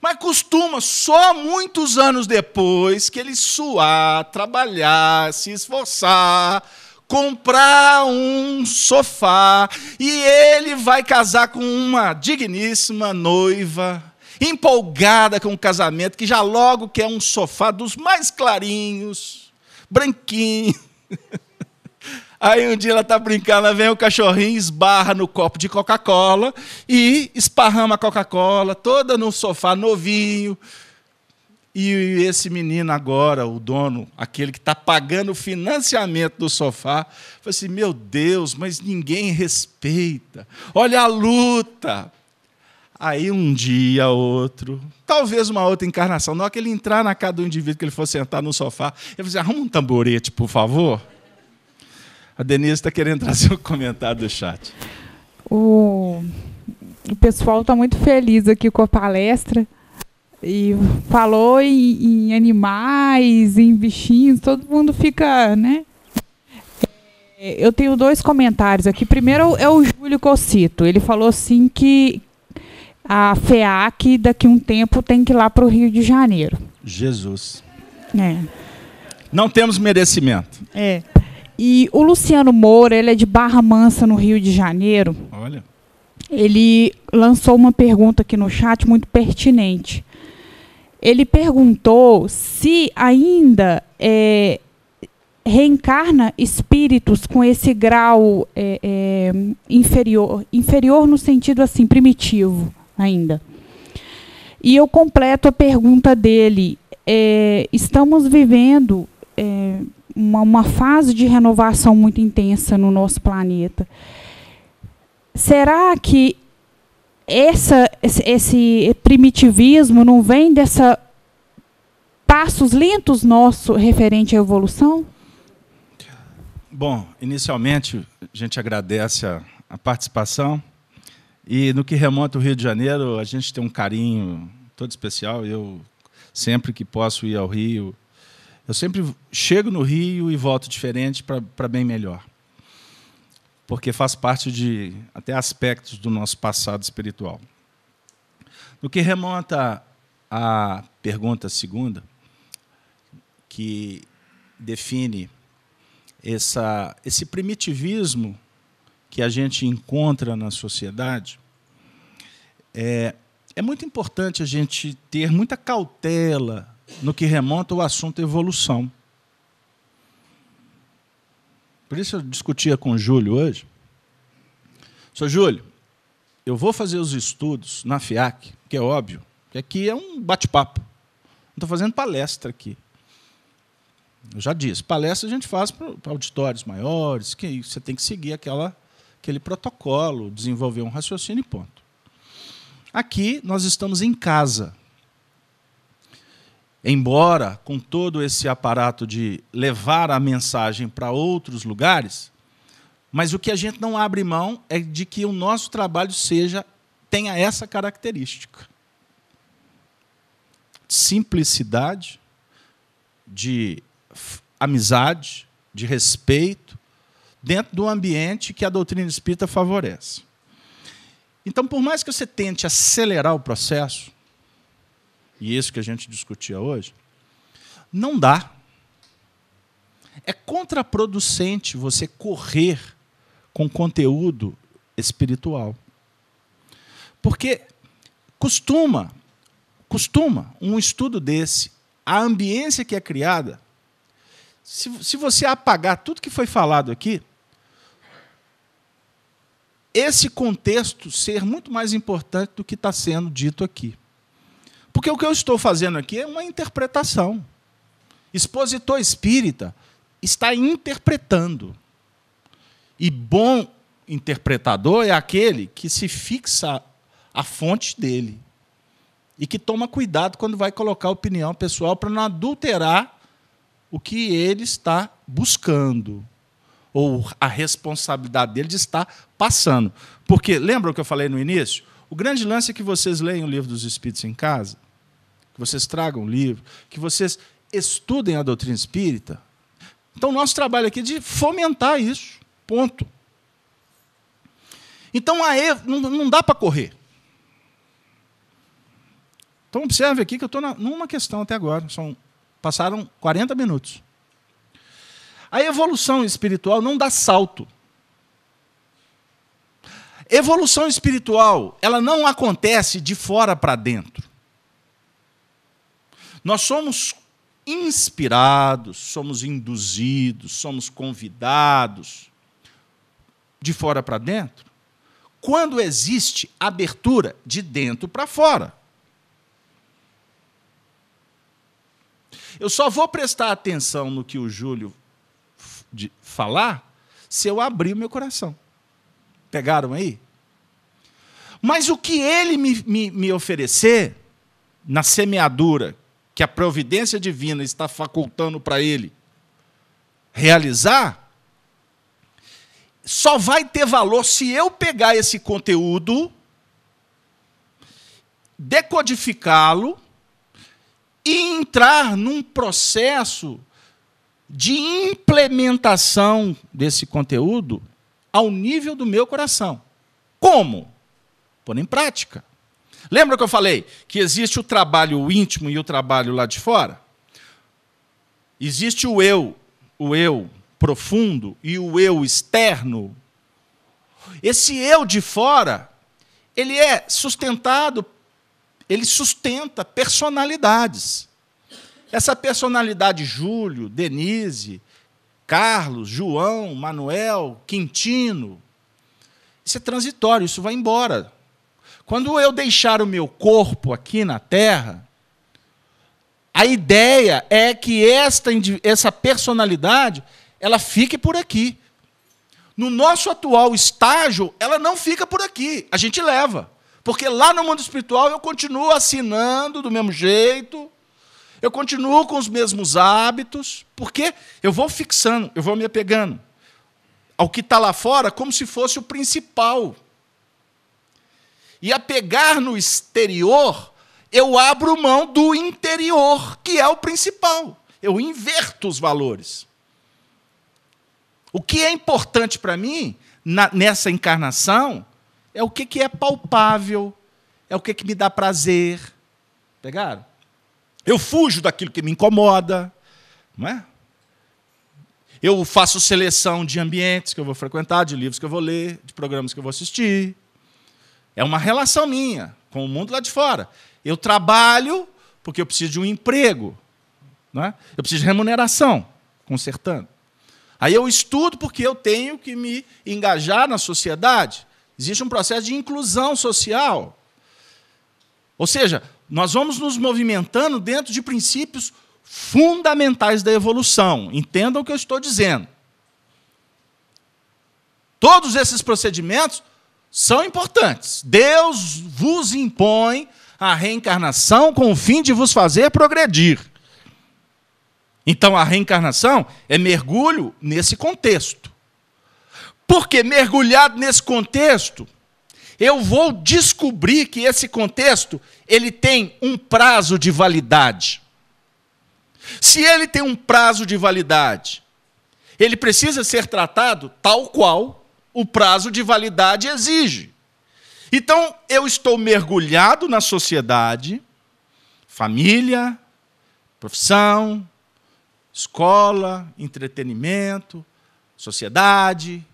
Mas costuma, só muitos anos depois, que ele suar, trabalhar, se esforçar, comprar um sofá, e ele vai casar com uma digníssima noiva, empolgada com o casamento, que já logo quer um sofá dos mais clarinhos, branquinho. Aí um dia ela está brincando, vem o cachorrinho, esbarra no copo de Coca-Cola e esparrama a Coca-Cola, toda no sofá novinho. E esse menino agora, o dono, aquele que está pagando o financiamento do sofá, falou assim: meu Deus, mas ninguém respeita. Olha a luta. Aí um dia, outro, talvez uma outra encarnação, na hora que ele entrar na casa do indivíduo que ele for sentar no sofá, ele falou assim: arruma um tamborete, por favor. A Denise está querendo trazer um comentário do chat. O, o pessoal está muito feliz aqui com a palestra e falou em, em, animais, em bichinhos, todo mundo fica, né? É, eu tenho dois comentários aqui. Primeiro é o Júlio Cocito. Ele falou assim que a FEAC daqui a um tempo tem que ir lá para o Rio de Janeiro. Jesus. É. Não temos merecimento. É. E o Luciano Moura, ele é de Barra Mansa, no Rio de Janeiro. Olha. Ele lançou uma pergunta aqui no chat muito pertinente. Ele perguntou se ainda é, reencarna espíritos com esse grau é, é, inferior, inferior no sentido assim primitivo ainda. E eu completo a pergunta dele. É, estamos vivendo é, uma, uma fase de renovação muito intensa no nosso planeta. Será que essa, esse primitivismo não vem dessa passos lentos nosso referente à evolução? Bom, inicialmente a gente agradece a, a, participação e no que remonta o Rio de Janeiro a gente tem um carinho todo especial. Eu sempre que posso ir ao Rio eu sempre chego no Rio e volto diferente para bem melhor. Porque faz parte de até aspectos do nosso passado espiritual. No que remonta à pergunta segunda, que define essa, esse primitivismo que a gente encontra na sociedade, é, é muito importante a gente ter muita cautela no que remonta ao assunto evolução. Por isso eu discutia com o Júlio hoje. Sou Júlio, eu vou fazer os estudos na FIAC, que é óbvio, que aqui é um bate-papo. Não estou fazendo palestra aqui. Eu já disse, palestra a gente faz para auditórios maiores, que você tem que seguir aquela, aquele protocolo, desenvolver um raciocínio e ponto. Aqui nós estamos em casa. Embora com todo esse aparato de levar a mensagem para outros lugares, mas o que a gente não abre mão é de que o nosso trabalho seja tenha essa característica. Simplicidade, de amizade, de respeito, dentro do ambiente que a doutrina espírita favorece. Então, por mais que você tente acelerar o processo, e isso que a gente discutia hoje, não dá. É contraproducente você correr com conteúdo espiritual. Porque costuma, costuma um estudo desse, a ambiência que é criada, se, se você apagar tudo que foi falado aqui, esse contexto ser muito mais importante do que está sendo dito aqui. Porque o que eu estou fazendo aqui é uma interpretação. Expositor espírita está interpretando. E bom interpretador é aquele que se fixa a fonte dele e que toma cuidado quando vai colocar opinião pessoal para não adulterar o que ele está buscando ou a responsabilidade dele de estar passando. Porque, lembra o que eu falei no início? O grande lance é que vocês leiam o livro dos Espíritos em casa, vocês tragam livro, que vocês estudem a doutrina espírita. Então, nosso trabalho aqui é de fomentar isso. Ponto. Então, aí, não, não dá para correr. Então, observe aqui que eu estou numa questão até agora. São, passaram 40 minutos. A evolução espiritual não dá salto. Evolução espiritual, ela não acontece de fora para dentro. Nós somos inspirados, somos induzidos, somos convidados de fora para dentro, quando existe abertura de dentro para fora. Eu só vou prestar atenção no que o Júlio falar se eu abrir o meu coração. Pegaram aí? Mas o que ele me, me, me oferecer na semeadura que a providência divina está facultando para ele realizar, só vai ter valor se eu pegar esse conteúdo, decodificá-lo e entrar num processo de implementação desse conteúdo ao nível do meu coração. Como? Pôr em prática. Lembra que eu falei que existe o trabalho íntimo e o trabalho lá de fora? Existe o eu, o eu profundo e o eu externo. Esse eu de fora, ele é sustentado, ele sustenta personalidades. Essa personalidade Júlio, Denise, Carlos, João, Manuel, Quintino, isso é transitório, isso vai embora. Quando eu deixar o meu corpo aqui na Terra, a ideia é que esta, essa personalidade ela fique por aqui. No nosso atual estágio, ela não fica por aqui, a gente leva. Porque lá no mundo espiritual eu continuo assinando do mesmo jeito, eu continuo com os mesmos hábitos, porque eu vou fixando, eu vou me apegando ao que está lá fora como se fosse o principal. E apegar no exterior, eu abro mão do interior, que é o principal. Eu inverto os valores. O que é importante para mim na, nessa encarnação é o que, que é palpável, é o que, que me dá prazer. Pegaram? Eu fujo daquilo que me incomoda, não é? Eu faço seleção de ambientes que eu vou frequentar, de livros que eu vou ler, de programas que eu vou assistir. É uma relação minha com o mundo lá de fora. Eu trabalho porque eu preciso de um emprego. Não é? Eu preciso de remuneração, consertando. Aí eu estudo porque eu tenho que me engajar na sociedade. Existe um processo de inclusão social. Ou seja, nós vamos nos movimentando dentro de princípios fundamentais da evolução. Entendam o que eu estou dizendo. Todos esses procedimentos são importantes. Deus vos impõe a reencarnação com o fim de vos fazer progredir. Então a reencarnação é mergulho nesse contexto. Porque mergulhado nesse contexto, eu vou descobrir que esse contexto ele tem um prazo de validade. Se ele tem um prazo de validade, ele precisa ser tratado tal qual o prazo de validade exige. Então, eu estou mergulhado na sociedade, família, profissão, escola, entretenimento, sociedade,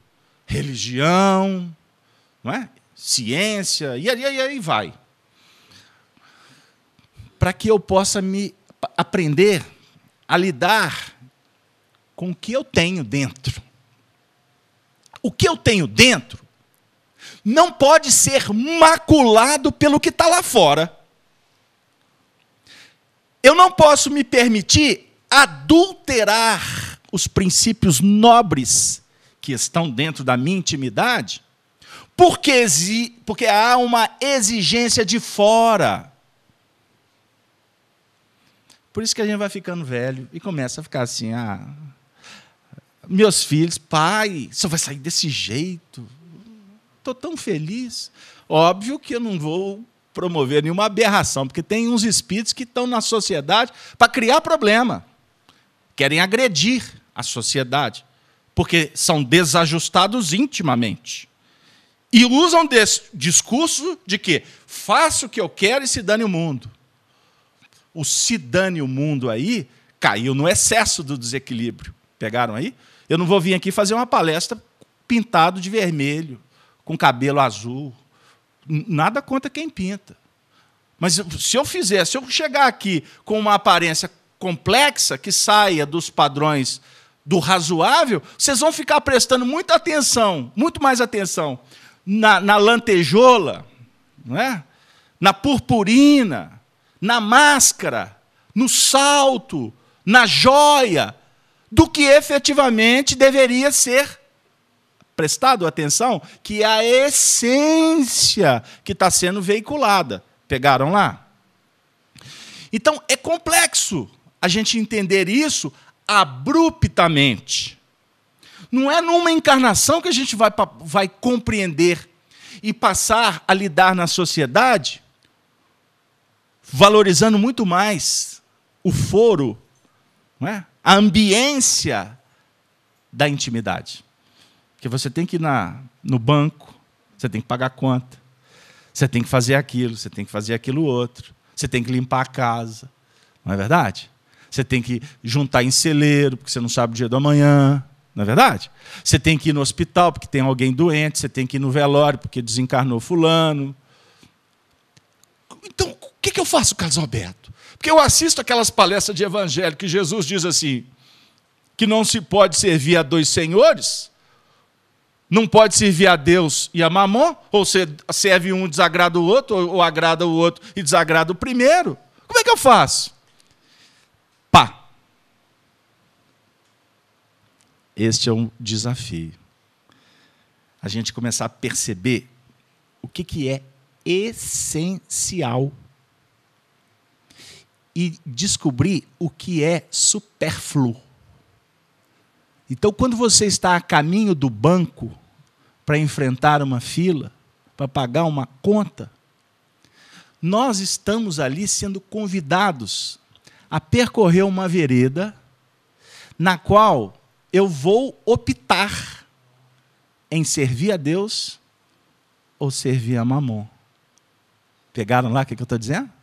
religião, não é? ciência, e aí, aí vai. Para que eu possa me aprender a lidar com o que eu tenho dentro. O que eu tenho dentro não pode ser maculado pelo que está lá fora. Eu não posso me permitir adulterar os princípios nobres que estão dentro da minha intimidade, porque, porque há uma exigência de fora. Por isso que a gente vai ficando velho e começa a ficar assim: ah, meus filhos, pai, você vai sair desse jeito. Estou tão feliz. Óbvio que eu não vou promover nenhuma aberração, porque tem uns espíritos que estão na sociedade para criar problema. Querem agredir a sociedade, porque são desajustados intimamente. E usam desse discurso de que faço o que eu quero e se dane o mundo o se dane o mundo aí caiu no excesso do desequilíbrio. Pegaram aí? Eu não vou vir aqui fazer uma palestra pintado de vermelho, com cabelo azul. Nada contra quem pinta. Mas se eu fizer, se eu chegar aqui com uma aparência complexa que saia dos padrões do razoável, vocês vão ficar prestando muita atenção, muito mais atenção na, na lantejola, não é? na purpurina, na máscara, no salto, na joia, do que efetivamente deveria ser prestado atenção, que é a essência que está sendo veiculada. Pegaram lá? Então, é complexo a gente entender isso abruptamente. Não é numa encarnação que a gente vai, vai compreender e passar a lidar na sociedade valorizando muito mais o foro, é? A ambiência da intimidade. Porque você tem que ir na, no banco, você tem que pagar conta, você tem que fazer aquilo, você tem que fazer aquilo outro, você tem que limpar a casa, não é verdade? Você tem que juntar em celeiro, porque você não sabe o dia do amanhã, não é verdade? Você tem que ir no hospital, porque tem alguém doente, você tem que ir no velório, porque desencarnou fulano. Então, que, que eu faço, Carlos Alberto? Porque eu assisto aquelas palestras de evangelho que Jesus diz assim: que não se pode servir a dois senhores, não pode servir a Deus e a mamon, ou você serve um, desagrada o outro, ou agrada o outro e desagrada o primeiro. Como é que eu faço? Pá. Este é um desafio. A gente começar a perceber o que, que é essencial e descobrir o que é supérfluo. Então, quando você está a caminho do banco para enfrentar uma fila, para pagar uma conta, nós estamos ali sendo convidados a percorrer uma vereda na qual eu vou optar em servir a Deus ou servir a Mamon. Pegaram lá o que eu estou dizendo?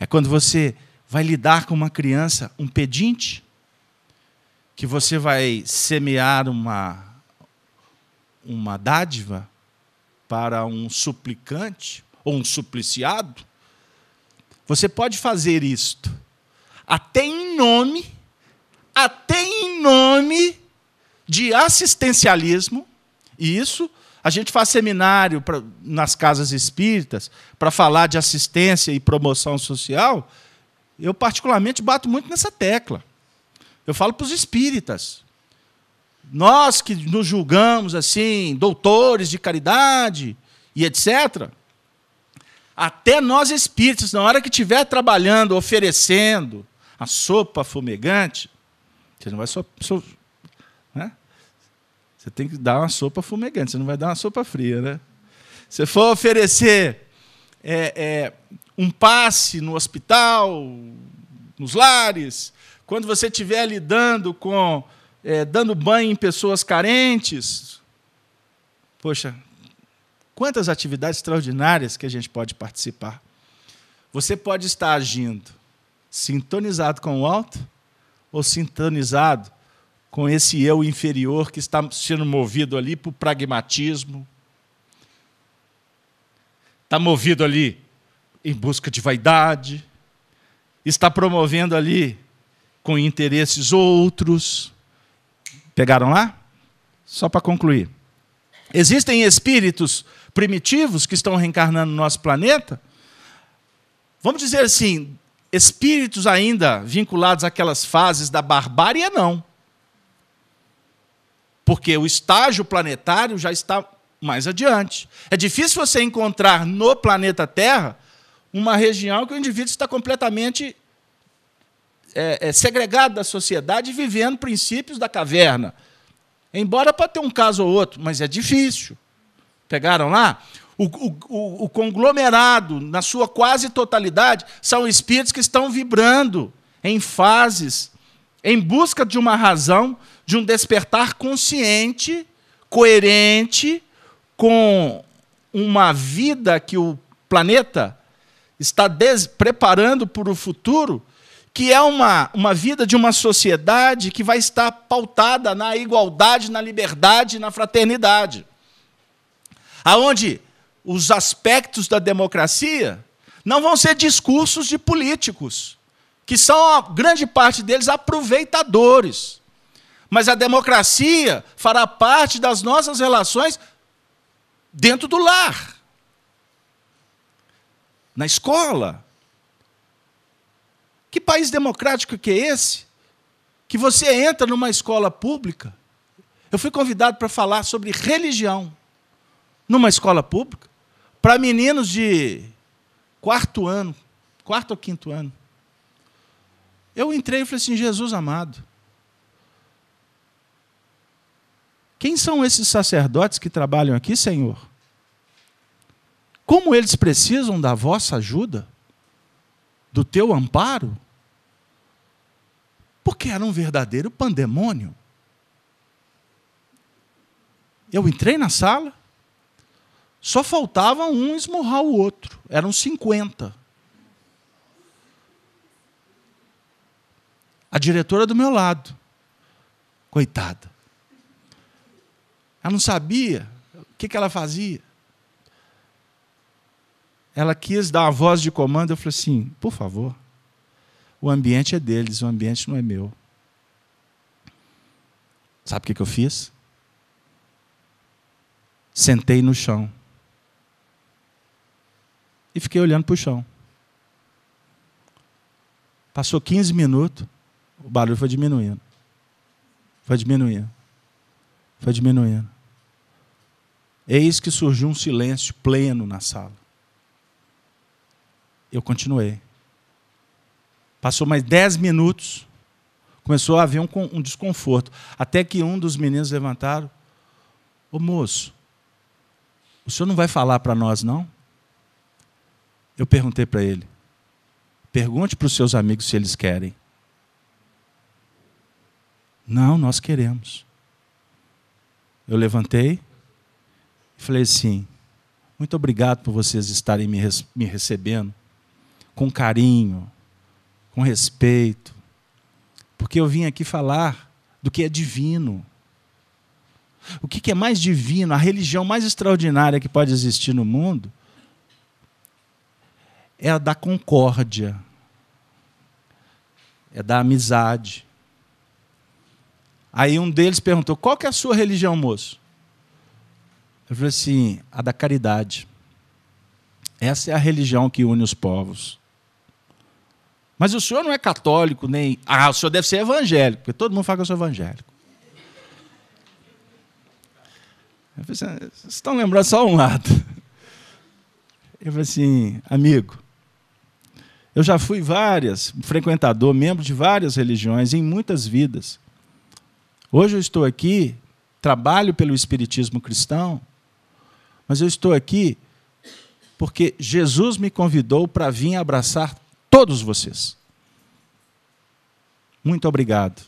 É quando você vai lidar com uma criança, um pedinte, que você vai semear uma, uma dádiva para um suplicante ou um supliciado, você pode fazer isto. Até em nome, até em nome de assistencialismo, e isso a gente faz seminário pra, nas casas espíritas para falar de assistência e promoção social. Eu, particularmente, bato muito nessa tecla. Eu falo para os espíritas. Nós que nos julgamos assim, doutores de caridade e etc., até nós espíritas, na hora que estiver trabalhando, oferecendo a sopa fumegante, você não vai. So, né? Você tem que dar uma sopa fumegante, você não vai dar uma sopa fria, né? Se for oferecer é, é, um passe no hospital, nos lares, quando você estiver lidando com. É, dando banho em pessoas carentes, poxa, Quantas atividades extraordinárias que a gente pode participar. Você pode estar agindo sintonizado com o alto ou sintonizado com esse eu inferior que está sendo movido ali o pragmatismo, está movido ali em busca de vaidade, está promovendo ali com interesses outros. Pegaram lá? Só para concluir. Existem espíritos primitivos que estão reencarnando no nosso planeta, vamos dizer assim, espíritos ainda vinculados àquelas fases da barbárie, não. Porque o estágio planetário já está mais adiante. É difícil você encontrar no planeta Terra uma região que o indivíduo está completamente é, é, segregado da sociedade, vivendo princípios da caverna. Embora pode ter um caso ou outro, mas é difícil. Pegaram lá? O, o, o, conglomerado, na sua quase totalidade, são espíritos que estão vibrando em fases, em busca de uma razão, de um despertar consciente, coerente, com uma vida que o planeta está preparando para o futuro, que é uma, uma vida de uma sociedade que vai estar pautada na igualdade, na liberdade, na fraternidade aonde os aspectos da democracia não vão ser discursos de políticos, que são a grande parte deles aproveitadores. Mas a democracia fará parte das nossas relações dentro do lar, na escola. Que país democrático que é esse? Que você entra numa escola pública. Eu fui convidado para falar sobre religião numa escola pública para meninos de quarto ano, quarto ou quinto ano. Eu entrei e falei assim: Jesus amado, quem são esses sacerdotes que trabalham aqui, Senhor? Como eles precisam da vossa ajuda, do teu amparo? Porque era um verdadeiro pandemônio. Eu entrei na sala, só faltava um esmurrar o outro. Eram 50. A diretora do meu lado. Coitada. Ela não sabia o que, que ela fazia. Ela quis dar uma voz de comando. Eu falei assim: por favor, o ambiente é deles, o ambiente não é meu. Sabe o que, que eu fiz? Sentei no chão e fiquei olhando para o chão. Passou 15 minutos, o barulho foi diminuindo. Foi diminuindo. Foi diminuindo. Eis que surgiu um silêncio pleno na sala. Eu continuei. Passou mais 10 minutos, começou a haver um, um desconforto. Até que um dos meninos levantaram: Ô moço, o senhor não vai falar para nós, não? Eu perguntei para ele: pergunte para os seus amigos se eles querem. Não, nós queremos. Eu levantei e falei assim: muito obrigado por vocês estarem me, me recebendo com carinho, com respeito, porque eu vim aqui falar do que é divino. O que é mais divino, a religião mais extraordinária que pode existir no mundo, é a da concórdia, é da amizade. Aí um deles perguntou: qual que é a sua religião, moço? Eu falei assim: a da caridade. Essa é a religião que une os povos. Mas o senhor não é católico, nem. Ah, o senhor deve ser evangélico, porque todo mundo fala que eu sou evangélico. Eu falei assim, vocês estão lembrando só um lado. Eu falei assim, amigo, eu já fui várias, frequentador, membro de várias religiões, em muitas vidas. Hoje eu estou aqui, trabalho pelo Espiritismo cristão, mas eu estou aqui porque Jesus me convidou para vir abraçar todos vocês. Muito obrigado.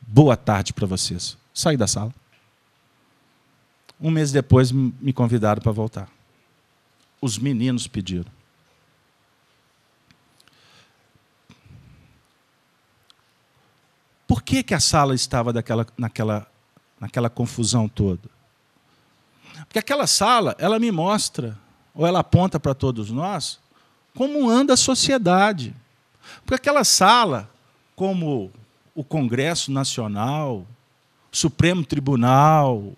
Boa tarde para vocês. Saí da sala. Um mês depois me convidaram para voltar. Os meninos pediram. Por que, que a sala estava daquela, naquela, naquela confusão toda? Porque aquela sala, ela me mostra, ou ela aponta para todos nós, como anda a sociedade. Porque aquela sala, como o Congresso Nacional, Supremo Tribunal,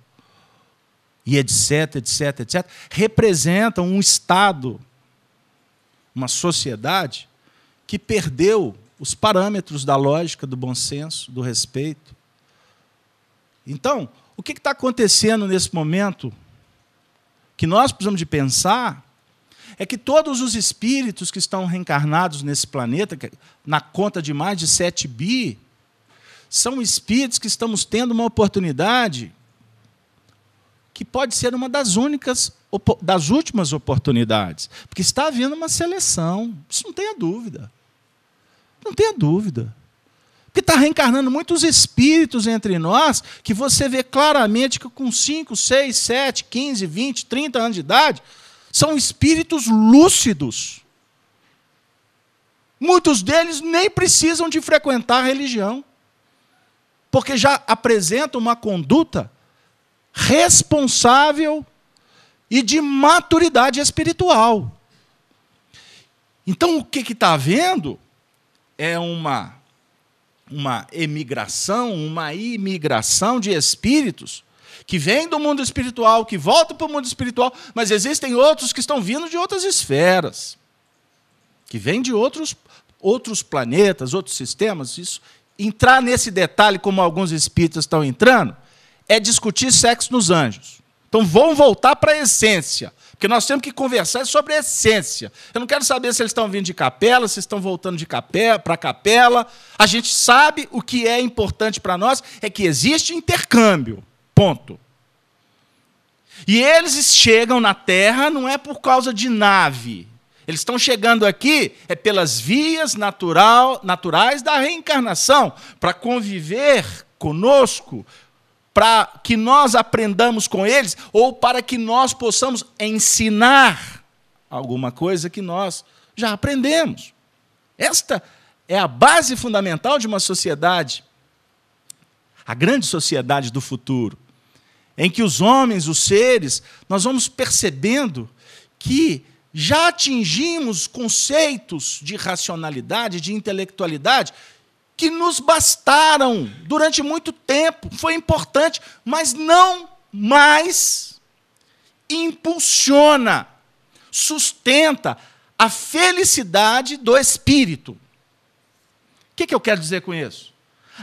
e etc, etc, etc, representam um Estado, uma sociedade que perdeu os parâmetros da lógica, do bom senso, do respeito. Então, o que está acontecendo nesse momento que nós precisamos de pensar é que todos os espíritos que estão reencarnados nesse planeta, na conta de mais de 7 bi, são espíritos que estamos tendo uma oportunidade que pode ser uma das únicas, das últimas oportunidades. Porque está havendo uma seleção. Isso não tenha dúvida. Não tenha dúvida. Porque está reencarnando muitos espíritos entre nós que você vê claramente que com 5, 6, 7, 15, 20, 30 anos de idade são espíritos lúcidos. Muitos deles nem precisam de frequentar a religião, porque já apresentam uma conduta responsável e de maturidade espiritual. Então, o que está havendo é uma, uma emigração, uma imigração de espíritos que vêm do mundo espiritual, que voltam para o mundo espiritual, mas existem outros que estão vindo de outras esferas, que vêm de outros, outros planetas, outros sistemas. Isso, entrar nesse detalhe, como alguns espíritos estão entrando, é discutir sexo nos anjos. Então vamos voltar para a essência. Porque nós temos que conversar sobre a essência. Eu não quero saber se eles estão vindo de capela, se estão voltando de capela para capela. A gente sabe o que é importante para nós é que existe intercâmbio. Ponto. E eles chegam na Terra não é por causa de nave. Eles estão chegando aqui é pelas vias natural, naturais da reencarnação, para conviver conosco, para que nós aprendamos com eles ou para que nós possamos ensinar alguma coisa que nós já aprendemos. Esta é a base fundamental de uma sociedade, a grande sociedade do futuro, em que os homens, os seres, nós vamos percebendo que já atingimos conceitos de racionalidade, de intelectualidade, que nos bastaram durante muito tempo, foi importante, mas não mais impulsiona, sustenta a felicidade do espírito. O que, que eu quero dizer com isso?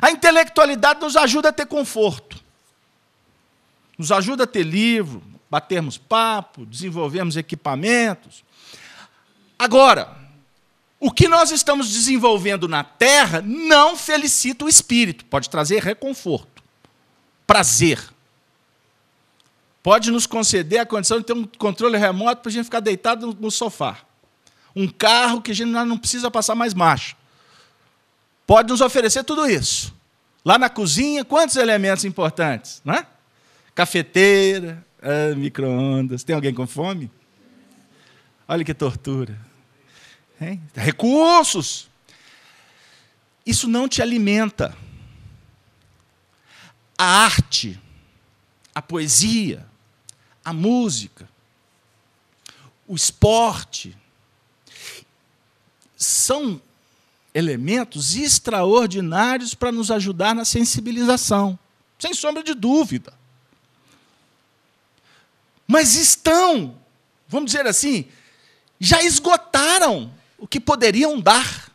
A intelectualidade nos ajuda a ter conforto, nos ajuda a ter livro, batermos papo, desenvolvermos equipamentos. Agora, o que nós estamos desenvolvendo na terra não felicita o espírito, pode trazer reconforto, prazer. Pode nos conceder a condição de ter um controle remoto para a gente ficar deitado no sofá. Um carro que a gente não precisa passar mais marcha. Pode nos oferecer tudo isso. Lá na cozinha, quantos elementos importantes? Não é? Cafeteira, ah, micro-ondas. Tem alguém com fome? Olha que tortura. Hein? Recursos. Isso não te alimenta. a arte, a poesia, a música, o esporte, são elementos extraordinários para nos ajudar na sensibilização, sem sombra de dúvida. Mas estão, vamos dizer assim, já esgotaram o que poderiam dar.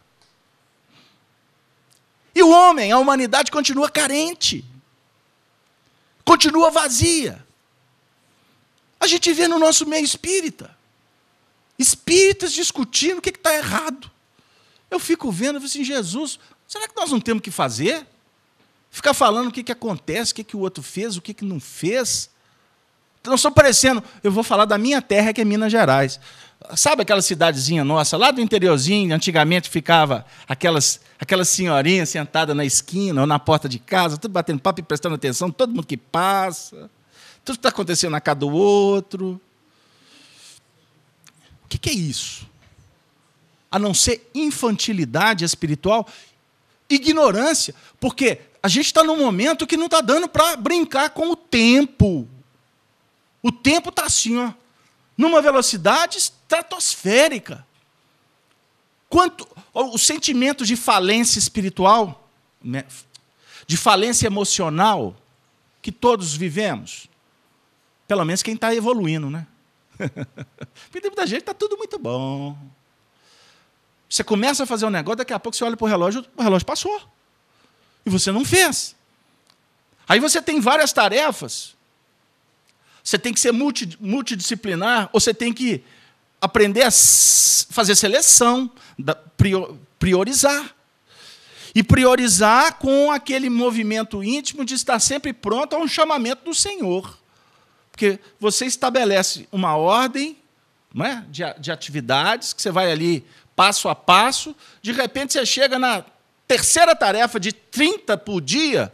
E o homem, a humanidade continua carente, continua vazia. A gente vê no nosso meio espírita, espíritas discutindo o que está errado. Eu fico vendo, eu falo assim, Jesus, será que nós não temos que fazer? Ficar falando o que, que acontece, o que, que o outro fez, o que, que não fez. Não estou parecendo, eu vou falar da minha terra, que é Minas Gerais. Sabe aquela cidadezinha nossa, lá do interiorzinho, antigamente ficava aquelas, aquelas senhorinhas sentadas na esquina ou na porta de casa, tudo batendo papo e prestando atenção, todo mundo que passa, tudo está acontecendo na casa do outro. O que, que é isso? A não ser infantilidade espiritual, ignorância, porque a gente está num momento que não está dando para brincar com o tempo. O tempo está assim, ó, numa velocidade estratosférica. Quanto o sentimento de falência espiritual, né, de falência emocional que todos vivemos, pelo menos quem está evoluindo, né? Porque muita gente está tudo muito bom. Você começa a fazer um negócio, daqui a pouco você olha para o relógio, o relógio passou. E você não fez. Aí você tem várias tarefas você tem que ser multi, multidisciplinar, ou você tem que aprender a fazer seleção, priorizar. E priorizar com aquele movimento íntimo de estar sempre pronto a um chamamento do Senhor. Porque você estabelece uma ordem não é? de, de atividades, que você vai ali passo a passo, de repente você chega na terceira tarefa de 30 por dia,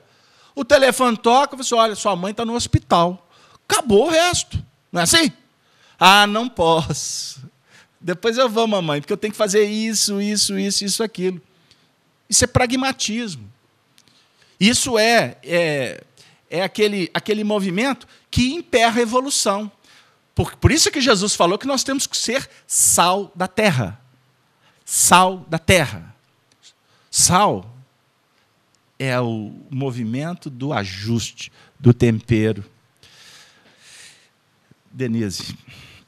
o telefone toca e você olha, sua mãe está no hospital. Acabou o resto. Não é assim? Ah, não posso. Depois eu vou, mamãe, porque eu tenho que fazer isso, isso, isso, isso, aquilo. Isso é pragmatismo. Isso é, é, é aquele, aquele movimento que emperra a evolução. Por, por isso que Jesus falou que nós temos que ser sal da terra. Sal da terra. Sal é o movimento do ajuste, do tempero. Denise,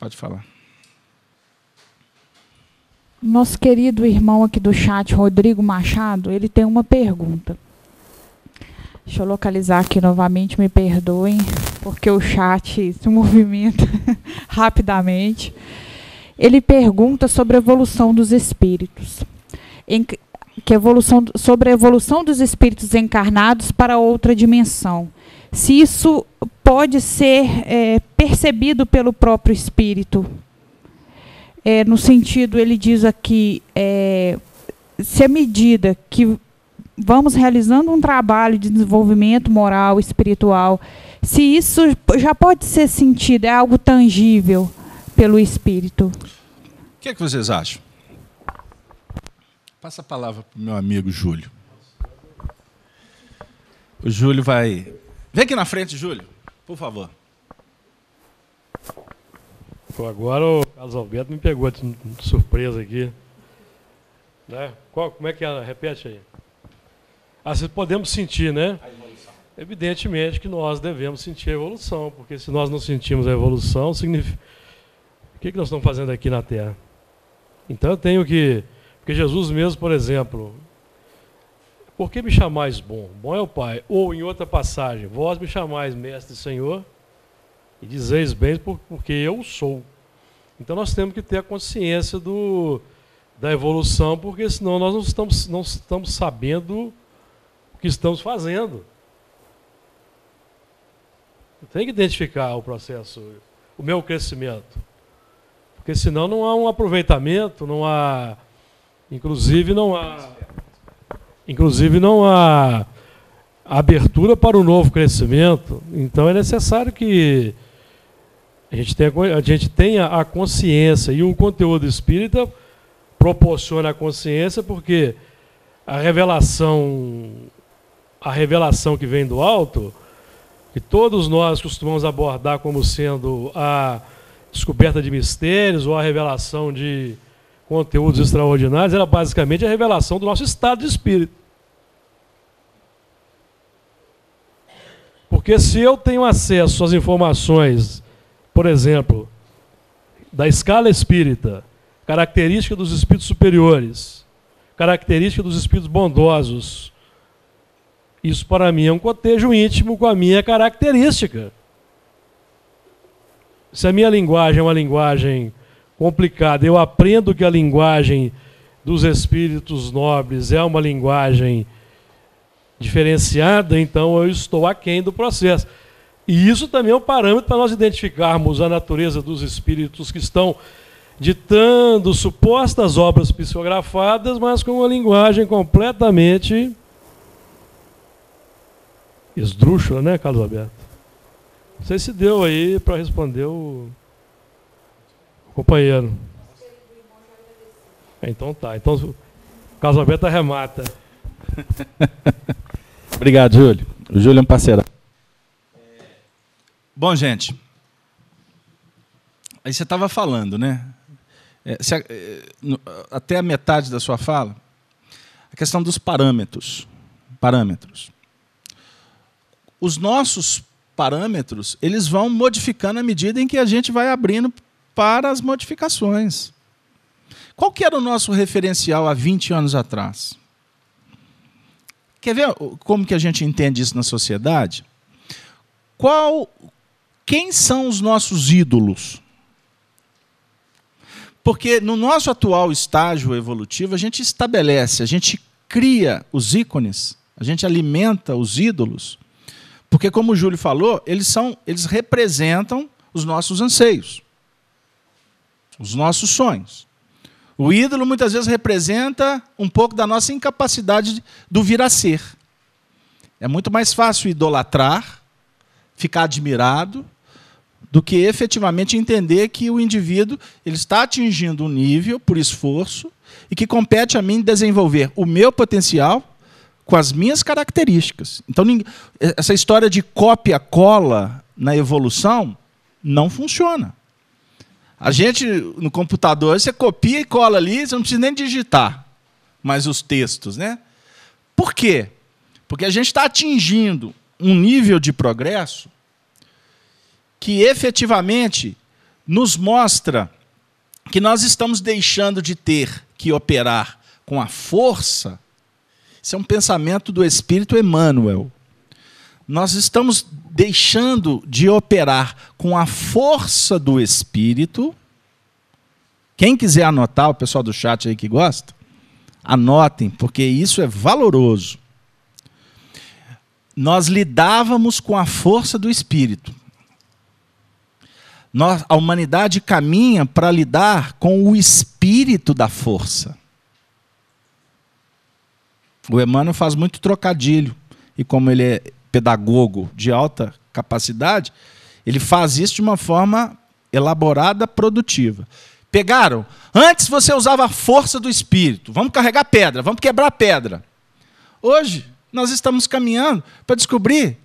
pode falar. Nosso querido irmão aqui do chat, Rodrigo Machado, ele tem uma pergunta. Deixa eu localizar aqui novamente, me perdoem, porque o chat se movimenta rapidamente. Ele pergunta sobre a evolução dos espíritos. Em, que evolução, sobre a evolução dos espíritos encarnados para outra dimensão se isso pode ser é, percebido pelo próprio espírito. É, no sentido, ele diz aqui, é, se à medida que vamos realizando um trabalho de desenvolvimento moral, espiritual, se isso já pode ser sentido, é algo tangível pelo espírito. O que, é que vocês acham? Passa a palavra para o meu amigo Júlio. O Júlio vai Vem aqui na frente, Júlio, por favor. Pô, agora o Carlos Alberto me pegou de surpresa aqui. Né? Qual, como é que é? Repete aí. Ah, podemos sentir, né? Evidentemente que nós devemos sentir a evolução, porque se nós não sentimos a evolução, significa. O que, que nós estamos fazendo aqui na Terra? Então eu tenho que. Porque Jesus mesmo, por exemplo, por que me chamais bom? Bom é o Pai. Ou em outra passagem, vós me chamais mestre e Senhor, e dizeis bem porque eu sou. Então nós temos que ter a consciência do, da evolução, porque senão nós não estamos, não estamos sabendo o que estamos fazendo. Tem que identificar o processo, o meu crescimento. Porque senão não há um aproveitamento, não há. Inclusive não há Inclusive, não há abertura para o novo crescimento. Então, é necessário que a gente tenha, a, gente tenha a consciência. E o conteúdo espírita proporciona a consciência, porque a revelação, a revelação que vem do alto, que todos nós costumamos abordar como sendo a descoberta de mistérios ou a revelação de conteúdos extraordinários, era basicamente a revelação do nosso estado de espírito. Porque se eu tenho acesso às informações, por exemplo, da escala espírita, característica dos espíritos superiores, característica dos espíritos bondosos, isso para mim é um cotejo íntimo com a minha característica. Se a minha linguagem é uma linguagem complicada, eu aprendo que a linguagem dos espíritos nobres é uma linguagem diferenciada, então eu estou aquém do processo. E isso também é um parâmetro para nós identificarmos a natureza dos espíritos que estão ditando supostas obras psicografadas, mas com uma linguagem completamente esdrúxula, né, Carlos Alberto? Não sei se deu aí para responder o companheiro. É, então tá. Então, o Carlos Alberto arremata. Obrigado, Júlio. O Júlio é um parceiro. Bom, gente. Aí você estava falando, né? É, se, é, no, até a metade da sua fala, a questão dos parâmetros. Parâmetros. Os nossos parâmetros, eles vão modificando à medida em que a gente vai abrindo para as modificações. Qual que era o nosso referencial há 20 anos atrás? Quer ver como que a gente entende isso na sociedade? Qual, quem são os nossos ídolos? Porque no nosso atual estágio evolutivo, a gente estabelece, a gente cria os ícones, a gente alimenta os ídolos, porque como o Júlio falou, eles são, eles representam os nossos anseios, os nossos sonhos. O ídolo muitas vezes representa um pouco da nossa incapacidade do vir a ser. É muito mais fácil idolatrar, ficar admirado, do que efetivamente entender que o indivíduo ele está atingindo um nível por esforço e que compete a mim desenvolver o meu potencial com as minhas características. Então, essa história de cópia-cola na evolução não funciona. A gente, no computador, você copia e cola ali, você não precisa nem digitar mais os textos. Né? Por quê? Porque a gente está atingindo um nível de progresso que efetivamente nos mostra que nós estamos deixando de ter que operar com a força. Isso é um pensamento do Espírito Emmanuel. Nós estamos deixando de operar com a força do espírito. Quem quiser anotar, o pessoal do chat aí que gosta, anotem, porque isso é valoroso. Nós lidávamos com a força do espírito. Nós, a humanidade caminha para lidar com o espírito da força. O Emmanuel faz muito trocadilho, e como ele é pedagogo de alta capacidade, ele faz isso de uma forma elaborada, produtiva. Pegaram? Antes você usava a força do espírito. Vamos carregar pedra, vamos quebrar pedra. Hoje, nós estamos caminhando para descobrir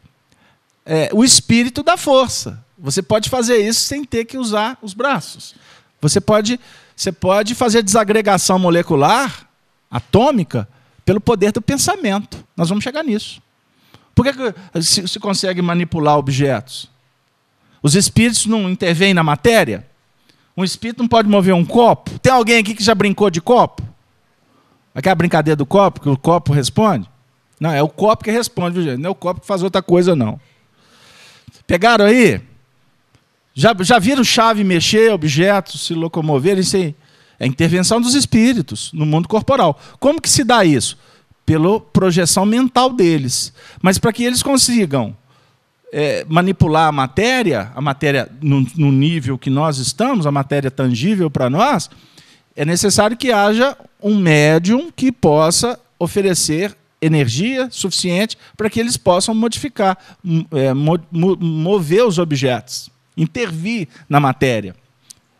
é, o espírito da força. Você pode fazer isso sem ter que usar os braços. Você pode, você pode fazer desagregação molecular, atômica, pelo poder do pensamento. Nós vamos chegar nisso. Por que, que se, se consegue manipular objetos? Os espíritos não intervêm na matéria? Um espírito não pode mover um copo? Tem alguém aqui que já brincou de copo? Aquela brincadeira do copo, que o copo responde? Não, é o copo que responde, viu, não é o copo que faz outra coisa, não. Pegaram aí? Já, já viram chave mexer, objetos se locomover? Isso aí é intervenção dos espíritos no mundo corporal. Como que se dá isso? Pela projeção mental deles. Mas para que eles consigam é, manipular a matéria, a matéria no, no, nível que nós estamos, a matéria tangível para nós, é necessário que haja um médium que possa oferecer energia suficiente para que eles possam modificar, é, mo, mover os objetos, intervir na matéria.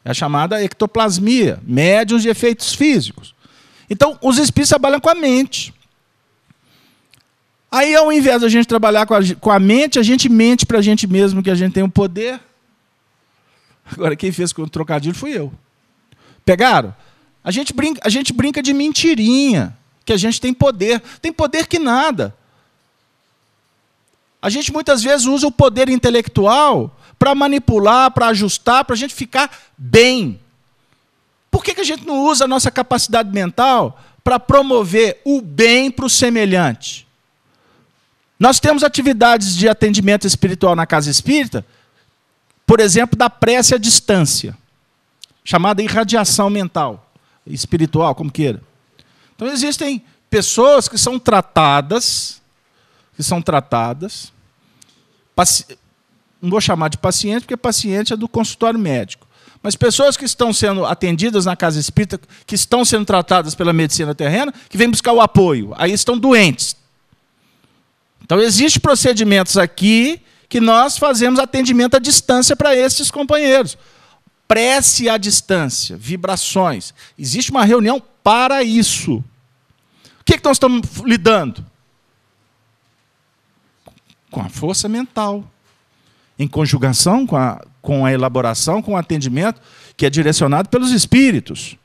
É a chamada ectoplasmia, médiums de efeitos físicos. Então, os espíritos trabalham com a mente. Aí, ao invés da gente trabalhar com a, com a mente, a gente mente para a gente mesmo que a gente tem o poder. Agora, quem fez com o trocadilho fui eu. Pegaram? A gente, brinca, a gente brinca de mentirinha, que a gente tem poder. Tem poder que nada. A gente muitas vezes usa o poder intelectual para manipular, para ajustar, para a gente ficar bem. Por que, que a gente não usa a nossa capacidade mental para promover o bem para o semelhante? Nós temos atividades de atendimento espiritual na casa espírita, por exemplo, da prece à distância, chamada irradiação mental, espiritual, como queira. Então existem pessoas que são tratadas, que são tratadas, não vou chamar de paciente, porque paciente é do consultório médico. Mas pessoas que estão sendo atendidas na casa espírita, que estão sendo tratadas pela medicina terrena, que vêm buscar o apoio. Aí estão doentes. Então, existem procedimentos aqui que nós fazemos atendimento à distância para esses companheiros. Prece à distância, vibrações. Existe uma reunião para isso. O que, é que nós estamos lidando? Com a força mental em conjugação com a, com a elaboração, com o atendimento, que é direcionado pelos espíritos.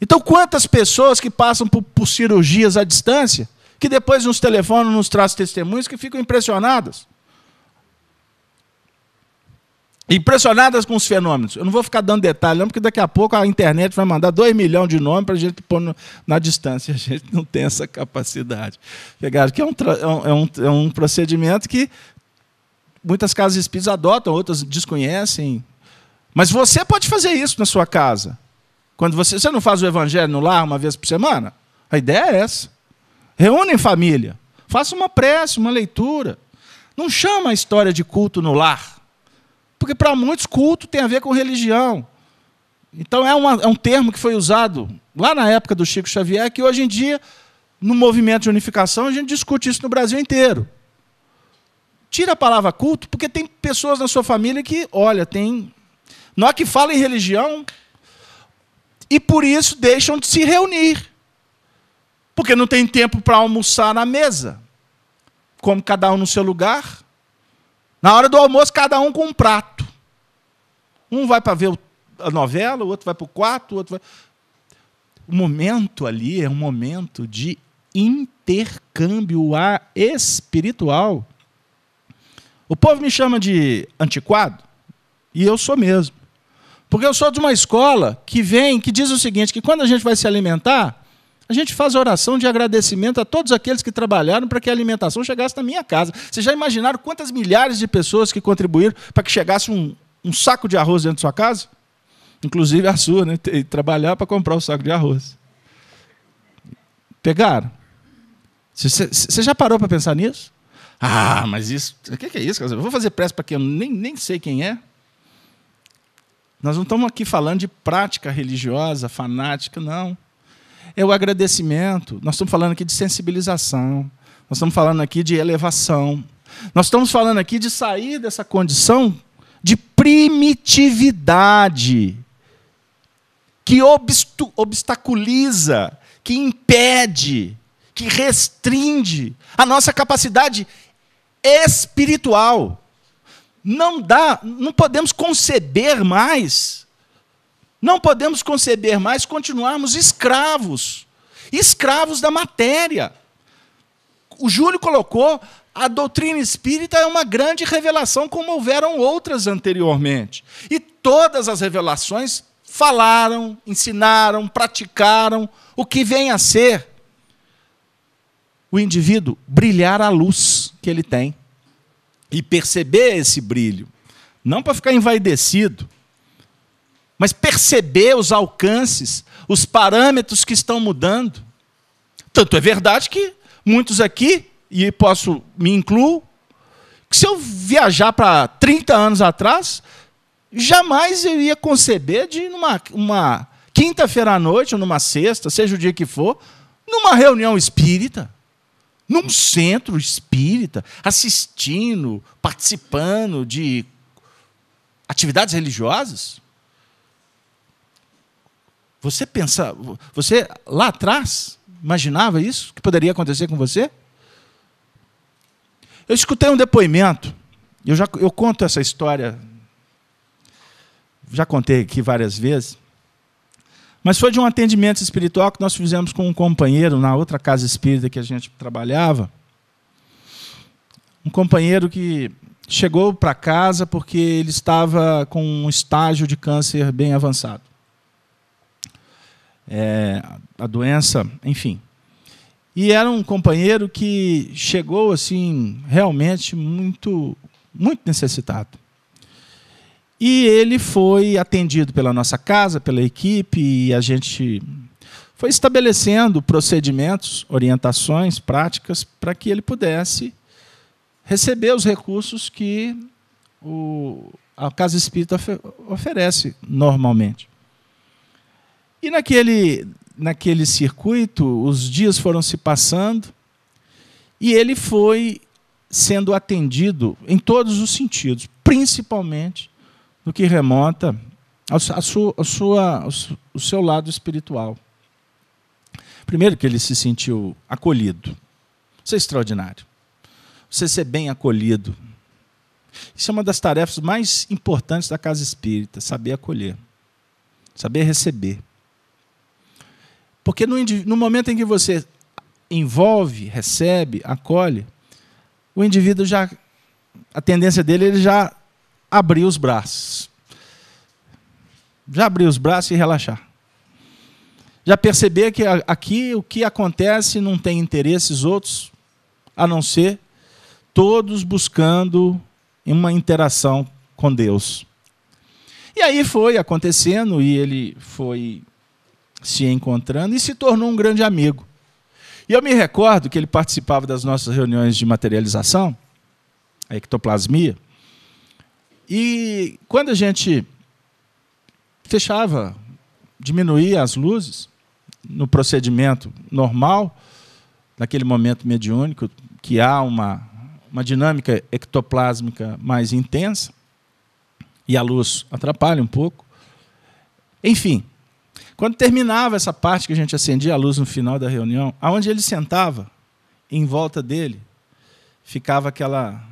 Então, quantas pessoas que passam por, por cirurgias à distância, que depois nos telefonam, nos trazem testemunhos, que ficam impressionadas. Impressionadas com os fenômenos. Eu não vou ficar dando detalhe, não, porque daqui a pouco a internet vai mandar dois milhões de nomes para a gente pôr no, na distância. A gente não tem essa capacidade. Pegaram que é um, é um, é um procedimento que Muitas casas espíritas adotam, outras desconhecem. Mas você pode fazer isso na sua casa. Quando você, você não faz o evangelho no lar uma vez por semana? A ideia é essa. Reúne em família. Faça uma prece, uma leitura. Não chama a história de culto no lar. Porque para muitos culto tem a ver com religião. Então é, uma, é um termo que foi usado lá na época do Chico Xavier, que hoje em dia, no movimento de unificação, a gente discute isso no Brasil inteiro. Tira a palavra culto, porque tem pessoas na sua família que, olha, tem. Não que falam em religião e por isso deixam de se reunir. Porque não tem tempo para almoçar na mesa. Como cada um no seu lugar. Na hora do almoço, cada um com um prato. Um vai para ver a novela, o outro vai para o quarto, o outro vai. O momento ali é um momento de intercâmbio espiritual. O povo me chama de antiquado, e eu sou mesmo. Porque eu sou de uma escola que vem, que diz o seguinte, que quando a gente vai se alimentar, a gente faz oração de agradecimento a todos aqueles que trabalharam para que a alimentação chegasse na minha casa. Vocês já imaginaram quantas milhares de pessoas que contribuíram para que chegasse um, um saco de arroz dentro da sua casa? Inclusive a sua, né? E trabalhar para comprar o saco de arroz. Pegaram? Você já parou para pensar nisso? Ah, mas isso. O que é isso? Eu vou fazer pressa para quem eu nem, nem sei quem é. Nós não estamos aqui falando de prática religiosa, fanática, não. É o agradecimento. Nós estamos falando aqui de sensibilização. Nós estamos falando aqui de elevação. Nós estamos falando aqui de sair dessa condição de primitividade que obstaculiza, que impede, que restringe a nossa capacidade espiritual. Não dá, não podemos conceber mais, não podemos conceber mais continuarmos escravos, escravos da matéria. O Júlio colocou a doutrina espírita é uma grande revelação, como houveram outras anteriormente. E todas as revelações falaram, ensinaram, praticaram o que vem a ser o indivíduo brilhar a luz que ele tem e perceber esse brilho, não para ficar envaidecido, mas perceber os alcances, os parâmetros que estão mudando. Tanto é verdade que muitos aqui, e posso me incluo, que se eu viajar para 30 anos atrás, jamais eu ia conceber de numa uma quinta-feira à noite ou numa sexta, seja o dia que for, numa reunião espírita num centro espírita, assistindo, participando de atividades religiosas? Você pensa, você lá atrás imaginava isso que poderia acontecer com você? Eu escutei um depoimento, eu já eu conto essa história, já contei aqui várias vezes, mas foi de um atendimento espiritual que nós fizemos com um companheiro na outra casa espírita que a gente trabalhava. Um companheiro que chegou para casa porque ele estava com um estágio de câncer bem avançado. É, a doença, enfim. E era um companheiro que chegou assim realmente muito muito necessitado. E ele foi atendido pela nossa casa, pela equipe, e a gente foi estabelecendo procedimentos, orientações, práticas para que ele pudesse receber os recursos que o, a casa espírita oferece normalmente. E naquele, naquele circuito, os dias foram se passando e ele foi sendo atendido em todos os sentidos, principalmente no que remonta ao, sua, ao, sua, ao seu lado espiritual. Primeiro, que ele se sentiu acolhido. Isso é extraordinário. Você ser bem acolhido. Isso é uma das tarefas mais importantes da casa espírita: saber acolher, saber receber. Porque no, no momento em que você envolve, recebe, acolhe, o indivíduo já. A tendência dele ele já abrir os braços. Já abrir os braços e relaxar. Já perceber que aqui o que acontece não tem interesses outros, a não ser todos buscando uma interação com Deus. E aí foi acontecendo e ele foi se encontrando e se tornou um grande amigo. E eu me recordo que ele participava das nossas reuniões de materialização, a ectoplasmia, e quando a gente fechava, diminuía as luzes no procedimento normal, naquele momento mediúnico, que há uma, uma dinâmica ectoplásmica mais intensa, e a luz atrapalha um pouco. Enfim, quando terminava essa parte que a gente acendia a luz no final da reunião, aonde ele sentava, em volta dele, ficava aquela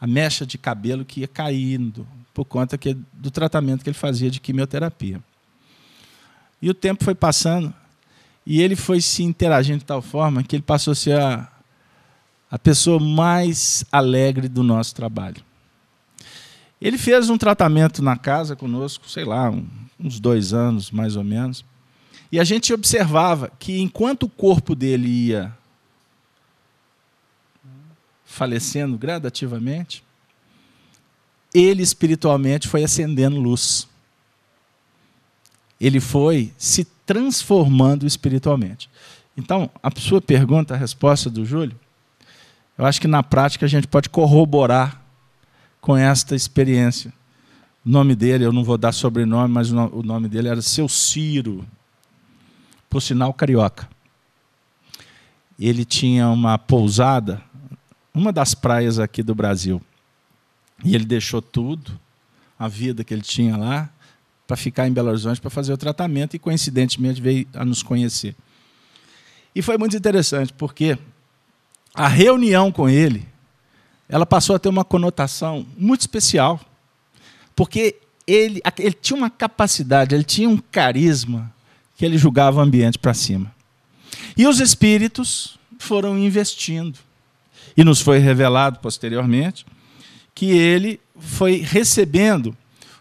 a mecha de cabelo que ia caindo por conta que, do tratamento que ele fazia de quimioterapia. E o tempo foi passando e ele foi se interagindo de tal forma que ele passou a ser a, a pessoa mais alegre do nosso trabalho. Ele fez um tratamento na casa conosco, sei lá, um, uns dois anos mais ou menos. E a gente observava que enquanto o corpo dele ia falecendo gradativamente, ele espiritualmente foi acendendo luz. Ele foi se transformando espiritualmente. Então, a sua pergunta, a resposta do Júlio, eu acho que na prática a gente pode corroborar com esta experiência. O nome dele, eu não vou dar sobrenome, mas o nome dele era Seu Ciro, por sinal carioca. Ele tinha uma pousada uma das praias aqui do Brasil. E ele deixou tudo, a vida que ele tinha lá, para ficar em Belo Horizonte para fazer o tratamento e, coincidentemente, veio a nos conhecer. E foi muito interessante, porque a reunião com ele, ela passou a ter uma conotação muito especial, porque ele, ele tinha uma capacidade, ele tinha um carisma que ele julgava o ambiente para cima. E os espíritos foram investindo. E nos foi revelado posteriormente que ele foi recebendo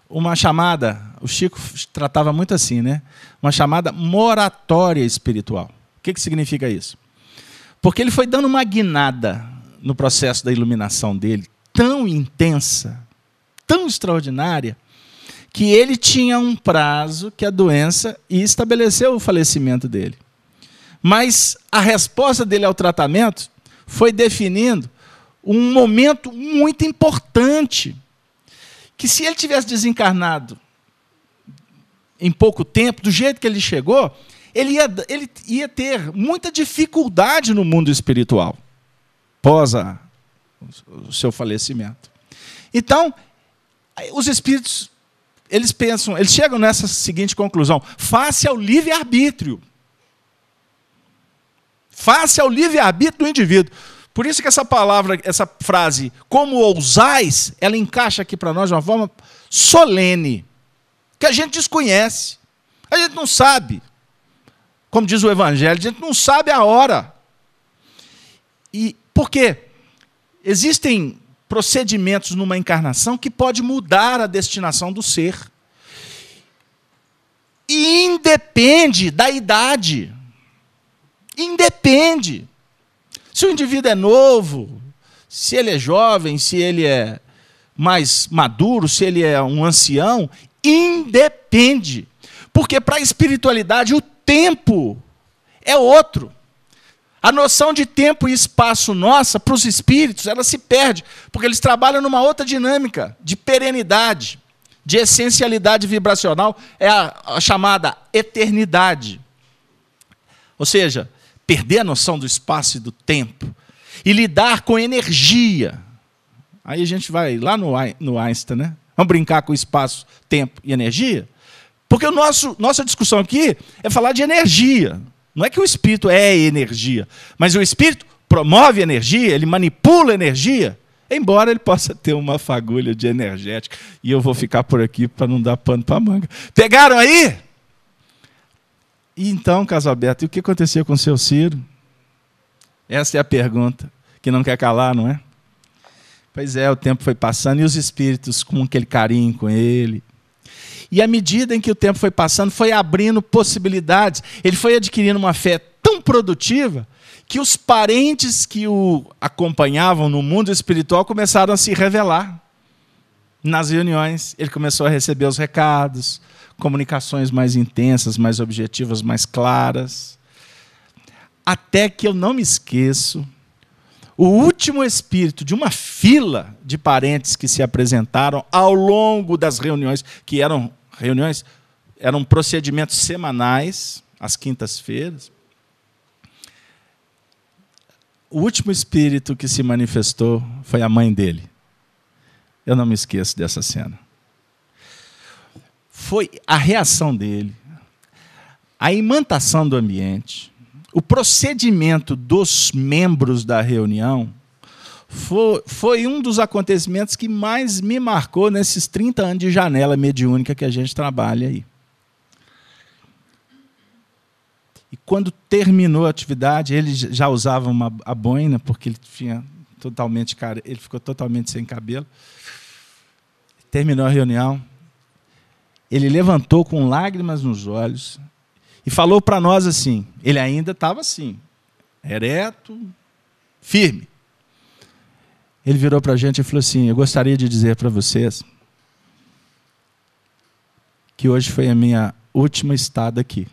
uma chamada, o Chico tratava muito assim, né? Uma chamada moratória espiritual. O que, que significa isso? Porque ele foi dando uma guinada no processo da iluminação dele, tão intensa, tão extraordinária, que ele tinha um prazo que a doença e estabeleceu o falecimento dele. Mas a resposta dele ao tratamento foi definindo um momento muito importante. Que se ele tivesse desencarnado em pouco tempo, do jeito que ele chegou, ele ia, ele ia ter muita dificuldade no mundo espiritual, pós a, o seu falecimento. Então, os espíritos, eles pensam, eles chegam nessa seguinte conclusão: face ao livre-arbítrio. Face ao livre-arbítrio do indivíduo. Por isso que essa palavra, essa frase, como ousais, ela encaixa aqui para nós de uma forma solene, que a gente desconhece. A gente não sabe. Como diz o Evangelho, a gente não sabe a hora. E por quê? Existem procedimentos numa encarnação que pode mudar a destinação do ser. E independe da idade. Independe. Se o indivíduo é novo, se ele é jovem, se ele é mais maduro, se ele é um ancião, independe. Porque para a espiritualidade o tempo é outro. A noção de tempo e espaço nossa, para os espíritos, ela se perde, porque eles trabalham numa outra dinâmica de perenidade, de essencialidade vibracional, é a, a chamada eternidade. Ou seja, perder a noção do espaço e do tempo e lidar com energia. Aí a gente vai lá no, no Einstein, né? Vamos brincar com espaço, tempo e energia? Porque o nosso, nossa discussão aqui é falar de energia. Não é que o espírito é energia, mas o espírito promove energia, ele manipula energia, embora ele possa ter uma fagulha de energética. E eu vou ficar por aqui para não dar pano para manga. Pegaram aí? E então, Casalberto, e o que aconteceu com o seu Ciro? Essa é a pergunta que não quer calar, não é? Pois é, o tempo foi passando e os espíritos com aquele carinho com ele, e à medida em que o tempo foi passando, foi abrindo possibilidades. Ele foi adquirindo uma fé tão produtiva que os parentes que o acompanhavam no mundo espiritual começaram a se revelar. Nas reuniões, ele começou a receber os recados, comunicações mais intensas, mais objetivas, mais claras. Até que eu não me esqueço, o último espírito de uma fila de parentes que se apresentaram ao longo das reuniões, que eram reuniões, eram procedimentos semanais, às quintas-feiras. O último espírito que se manifestou foi a mãe dele. Eu não me esqueço dessa cena. Foi a reação dele, a imantação do ambiente, o procedimento dos membros da reunião foi, foi um dos acontecimentos que mais me marcou nesses 30 anos de janela mediúnica que a gente trabalha aí. E quando terminou a atividade, ele já usava uma, a boina, porque ele tinha totalmente cara, ele ficou totalmente sem cabelo. Terminou a reunião. Ele levantou com lágrimas nos olhos e falou para nós assim: ele ainda estava assim, ereto, firme. Ele virou para a gente e falou assim: Eu gostaria de dizer para vocês que hoje foi a minha última estada aqui.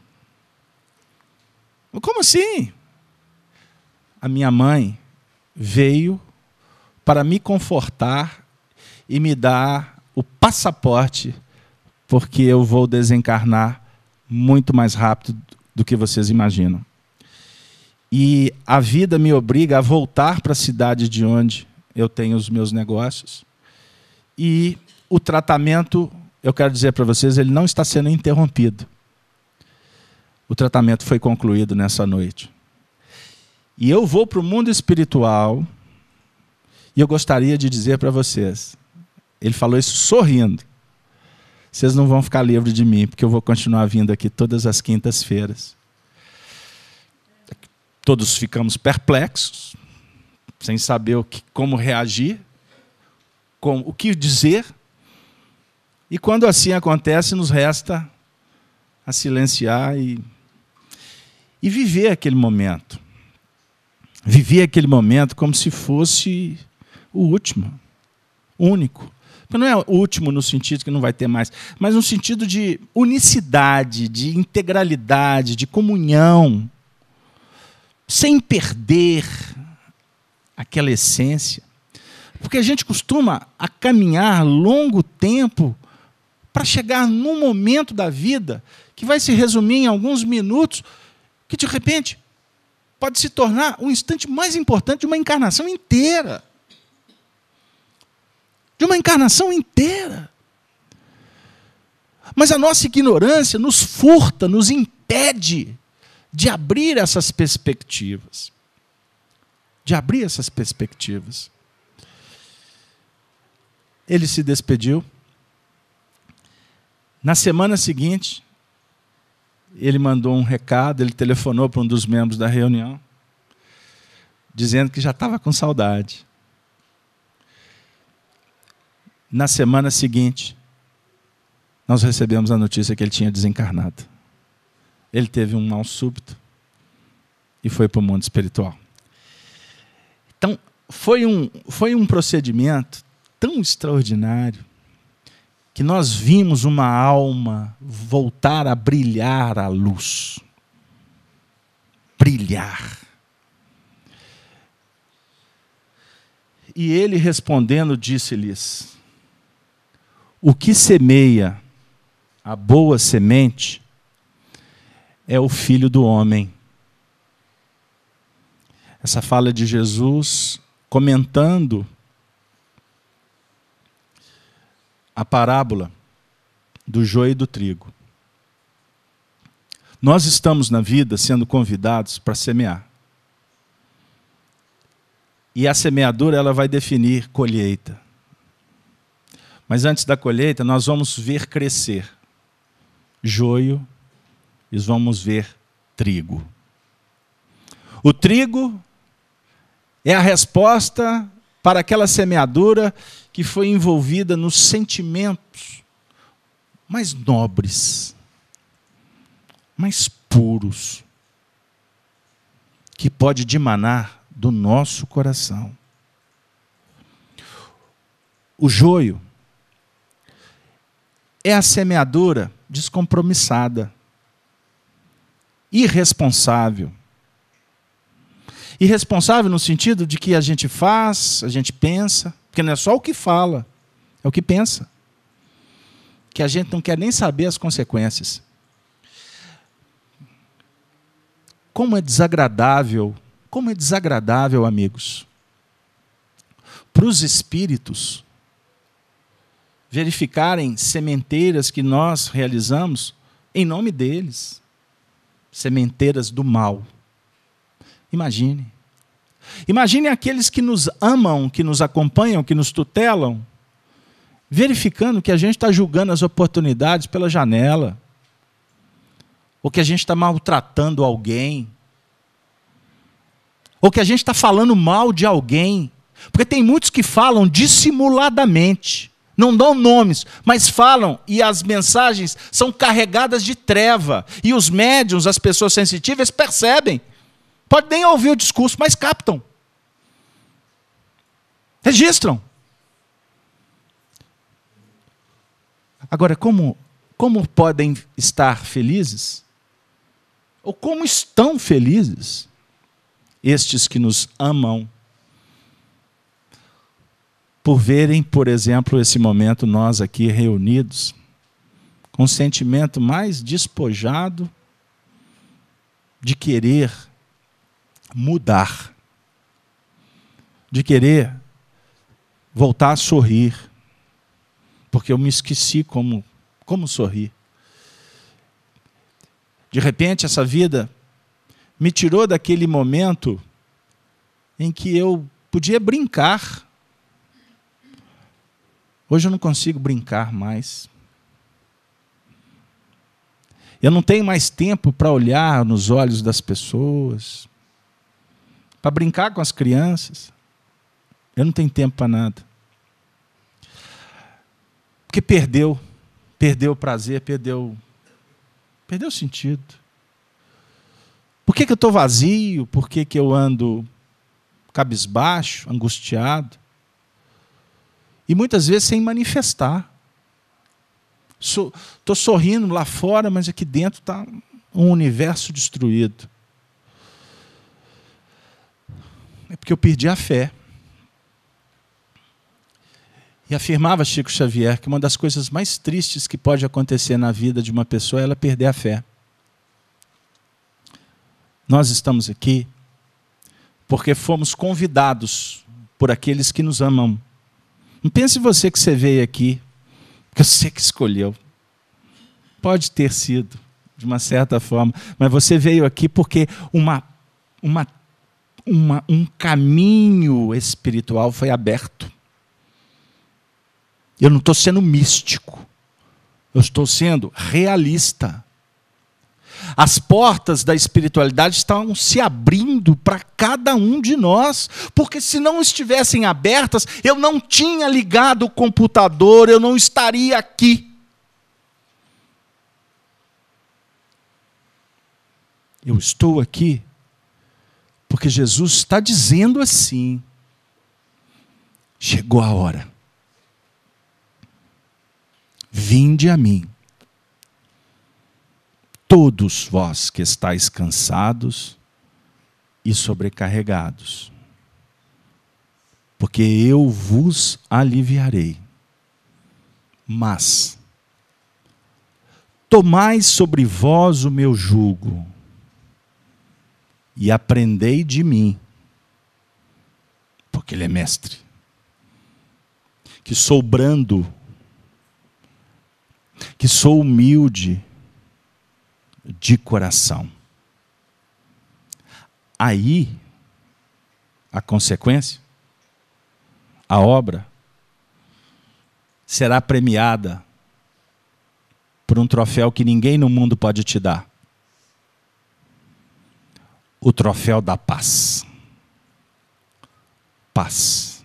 Como assim? A minha mãe veio para me confortar e me dar o passaporte, porque eu vou desencarnar muito mais rápido do que vocês imaginam. E a vida me obriga a voltar para a cidade de onde eu tenho os meus negócios. E o tratamento, eu quero dizer para vocês, ele não está sendo interrompido. O tratamento foi concluído nessa noite. E eu vou para o mundo espiritual e eu gostaria de dizer para vocês, ele falou isso sorrindo. Vocês não vão ficar livres de mim, porque eu vou continuar vindo aqui todas as quintas-feiras. Todos ficamos perplexos, sem saber o que, como reagir, como, o que dizer. E quando assim acontece, nos resta a silenciar e, e viver aquele momento. Viver aquele momento como se fosse o último, único. Não é o último no sentido que não vai ter mais, mas no sentido de unicidade, de integralidade, de comunhão, sem perder aquela essência. Porque a gente costuma a caminhar longo tempo para chegar num momento da vida que vai se resumir em alguns minutos, que de repente pode se tornar o instante mais importante de uma encarnação inteira. De uma encarnação inteira. Mas a nossa ignorância nos furta, nos impede de abrir essas perspectivas. De abrir essas perspectivas. Ele se despediu. Na semana seguinte, ele mandou um recado, ele telefonou para um dos membros da reunião, dizendo que já estava com saudade. Na semana seguinte, nós recebemos a notícia que ele tinha desencarnado. Ele teve um mal súbito e foi para o mundo espiritual. Então, foi um, foi um procedimento tão extraordinário que nós vimos uma alma voltar a brilhar à luz. Brilhar. E ele respondendo disse-lhes: O que semeia a boa semente é o filho do homem. Essa fala de Jesus comentando a parábola do joio e do trigo. Nós estamos na vida sendo convidados para semear. E a semeadura ela vai definir colheita. Mas antes da colheita, nós vamos ver crescer joio e vamos ver trigo. O trigo é a resposta para aquela semeadura que foi envolvida nos sentimentos mais nobres, mais puros, que pode dimanar do nosso coração. O joio é a semeadura descompromissada, irresponsável. Irresponsável no sentido de que a gente faz, a gente pensa, porque não é só o que fala, é o que pensa. Que a gente não quer nem saber as consequências. Como é desagradável, como é desagradável, amigos, para os espíritos verificarem sementeiras que nós realizamos em nome deles sementeiras do mal. Imagine. Imagine aqueles que nos amam, que nos acompanham, que nos tutelam, verificando que a gente está julgando as oportunidades pela janela, ou que a gente está maltratando alguém, ou que a gente está falando mal de alguém. Porque tem muitos que falam dissimuladamente não dão nomes, mas falam e as mensagens são carregadas de treva. E os médiums, as pessoas sensitivas, percebem. Pode nem ouvir o discurso, mas captam. Registram. Agora, como, como podem estar felizes? Ou como estão felizes estes que nos amam por verem, por exemplo, esse momento nós aqui reunidos, com o sentimento mais despojado de querer mudar, de querer voltar a sorrir, porque eu me esqueci como, como sorrir. De repente, essa vida me tirou daquele momento em que eu podia brincar Hoje eu não consigo brincar mais. Eu não tenho mais tempo para olhar nos olhos das pessoas, para brincar com as crianças. Eu não tenho tempo para nada. Porque perdeu, perdeu o prazer, perdeu, perdeu o sentido. Por que, que eu estou vazio? Por que, que eu ando cabisbaixo, angustiado? E muitas vezes sem manifestar. Estou sorrindo lá fora, mas aqui dentro está um universo destruído. É porque eu perdi a fé. E afirmava Chico Xavier que uma das coisas mais tristes que pode acontecer na vida de uma pessoa é ela perder a fé. Nós estamos aqui porque fomos convidados por aqueles que nos amam não pense você que você veio aqui, que você que escolheu. Pode ter sido, de uma certa forma, mas você veio aqui porque uma, uma, uma, um caminho espiritual foi aberto. Eu não estou sendo místico, eu estou sendo realista. As portas da espiritualidade estão se abrindo para cada um de nós, porque se não estivessem abertas, eu não tinha ligado o computador, eu não estaria aqui. Eu estou aqui porque Jesus está dizendo assim: chegou a hora. Vinde a mim, todos vós que estáis cansados e sobrecarregados, porque eu vos aliviarei. Mas tomai sobre vós o meu jugo e aprendei de mim, porque Ele é mestre, que sou brando, que sou humilde de coração. Aí, a consequência, a obra, será premiada por um troféu que ninguém no mundo pode te dar o troféu da paz. Paz.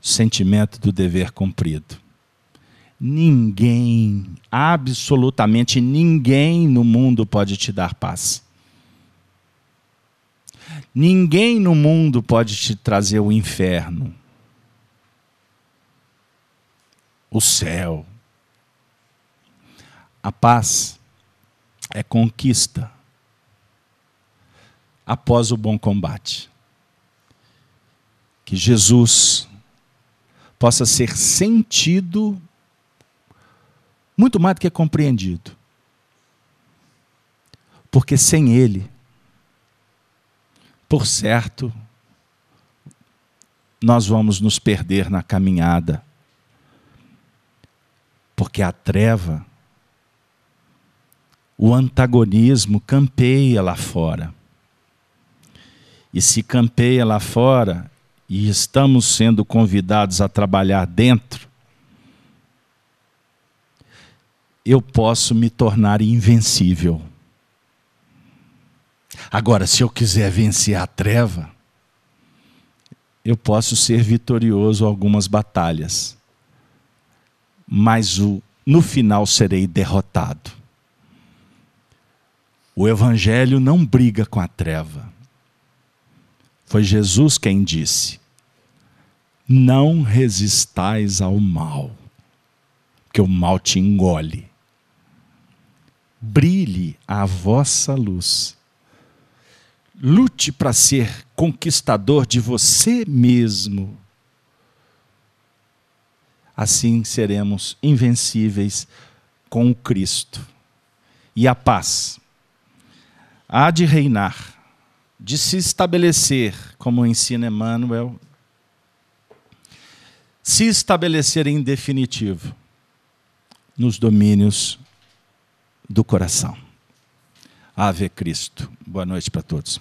Sentimento do dever cumprido. Ninguém, absolutamente ninguém no mundo pode te dar paz. Ninguém no mundo pode te trazer o inferno, o céu. A paz é conquista após o bom combate. Que Jesus possa ser sentido muito mais do que compreendido. Porque sem Ele, por certo, nós vamos nos perder na caminhada. Porque a treva, o antagonismo campeia lá fora e se campeia lá fora e estamos sendo convidados a trabalhar dentro, eu posso me tornar invencível. Agora, se eu quiser vencer a treva, eu posso ser vitorioso em algumas batalhas, mas no final serei derrotado. O Evangelho não briga com a treva. Foi Jesus quem disse: Não resistais ao mal, que o mal te engole. Brilhe a vossa luz. Lute para ser conquistador de você mesmo. Assim seremos invencíveis com o Cristo. E a paz há de reinar de se estabelecer, como ensina Emmanuel, se estabelecer em definitivo nos domínios do coração. Ave Cristo. Boa noite para todos.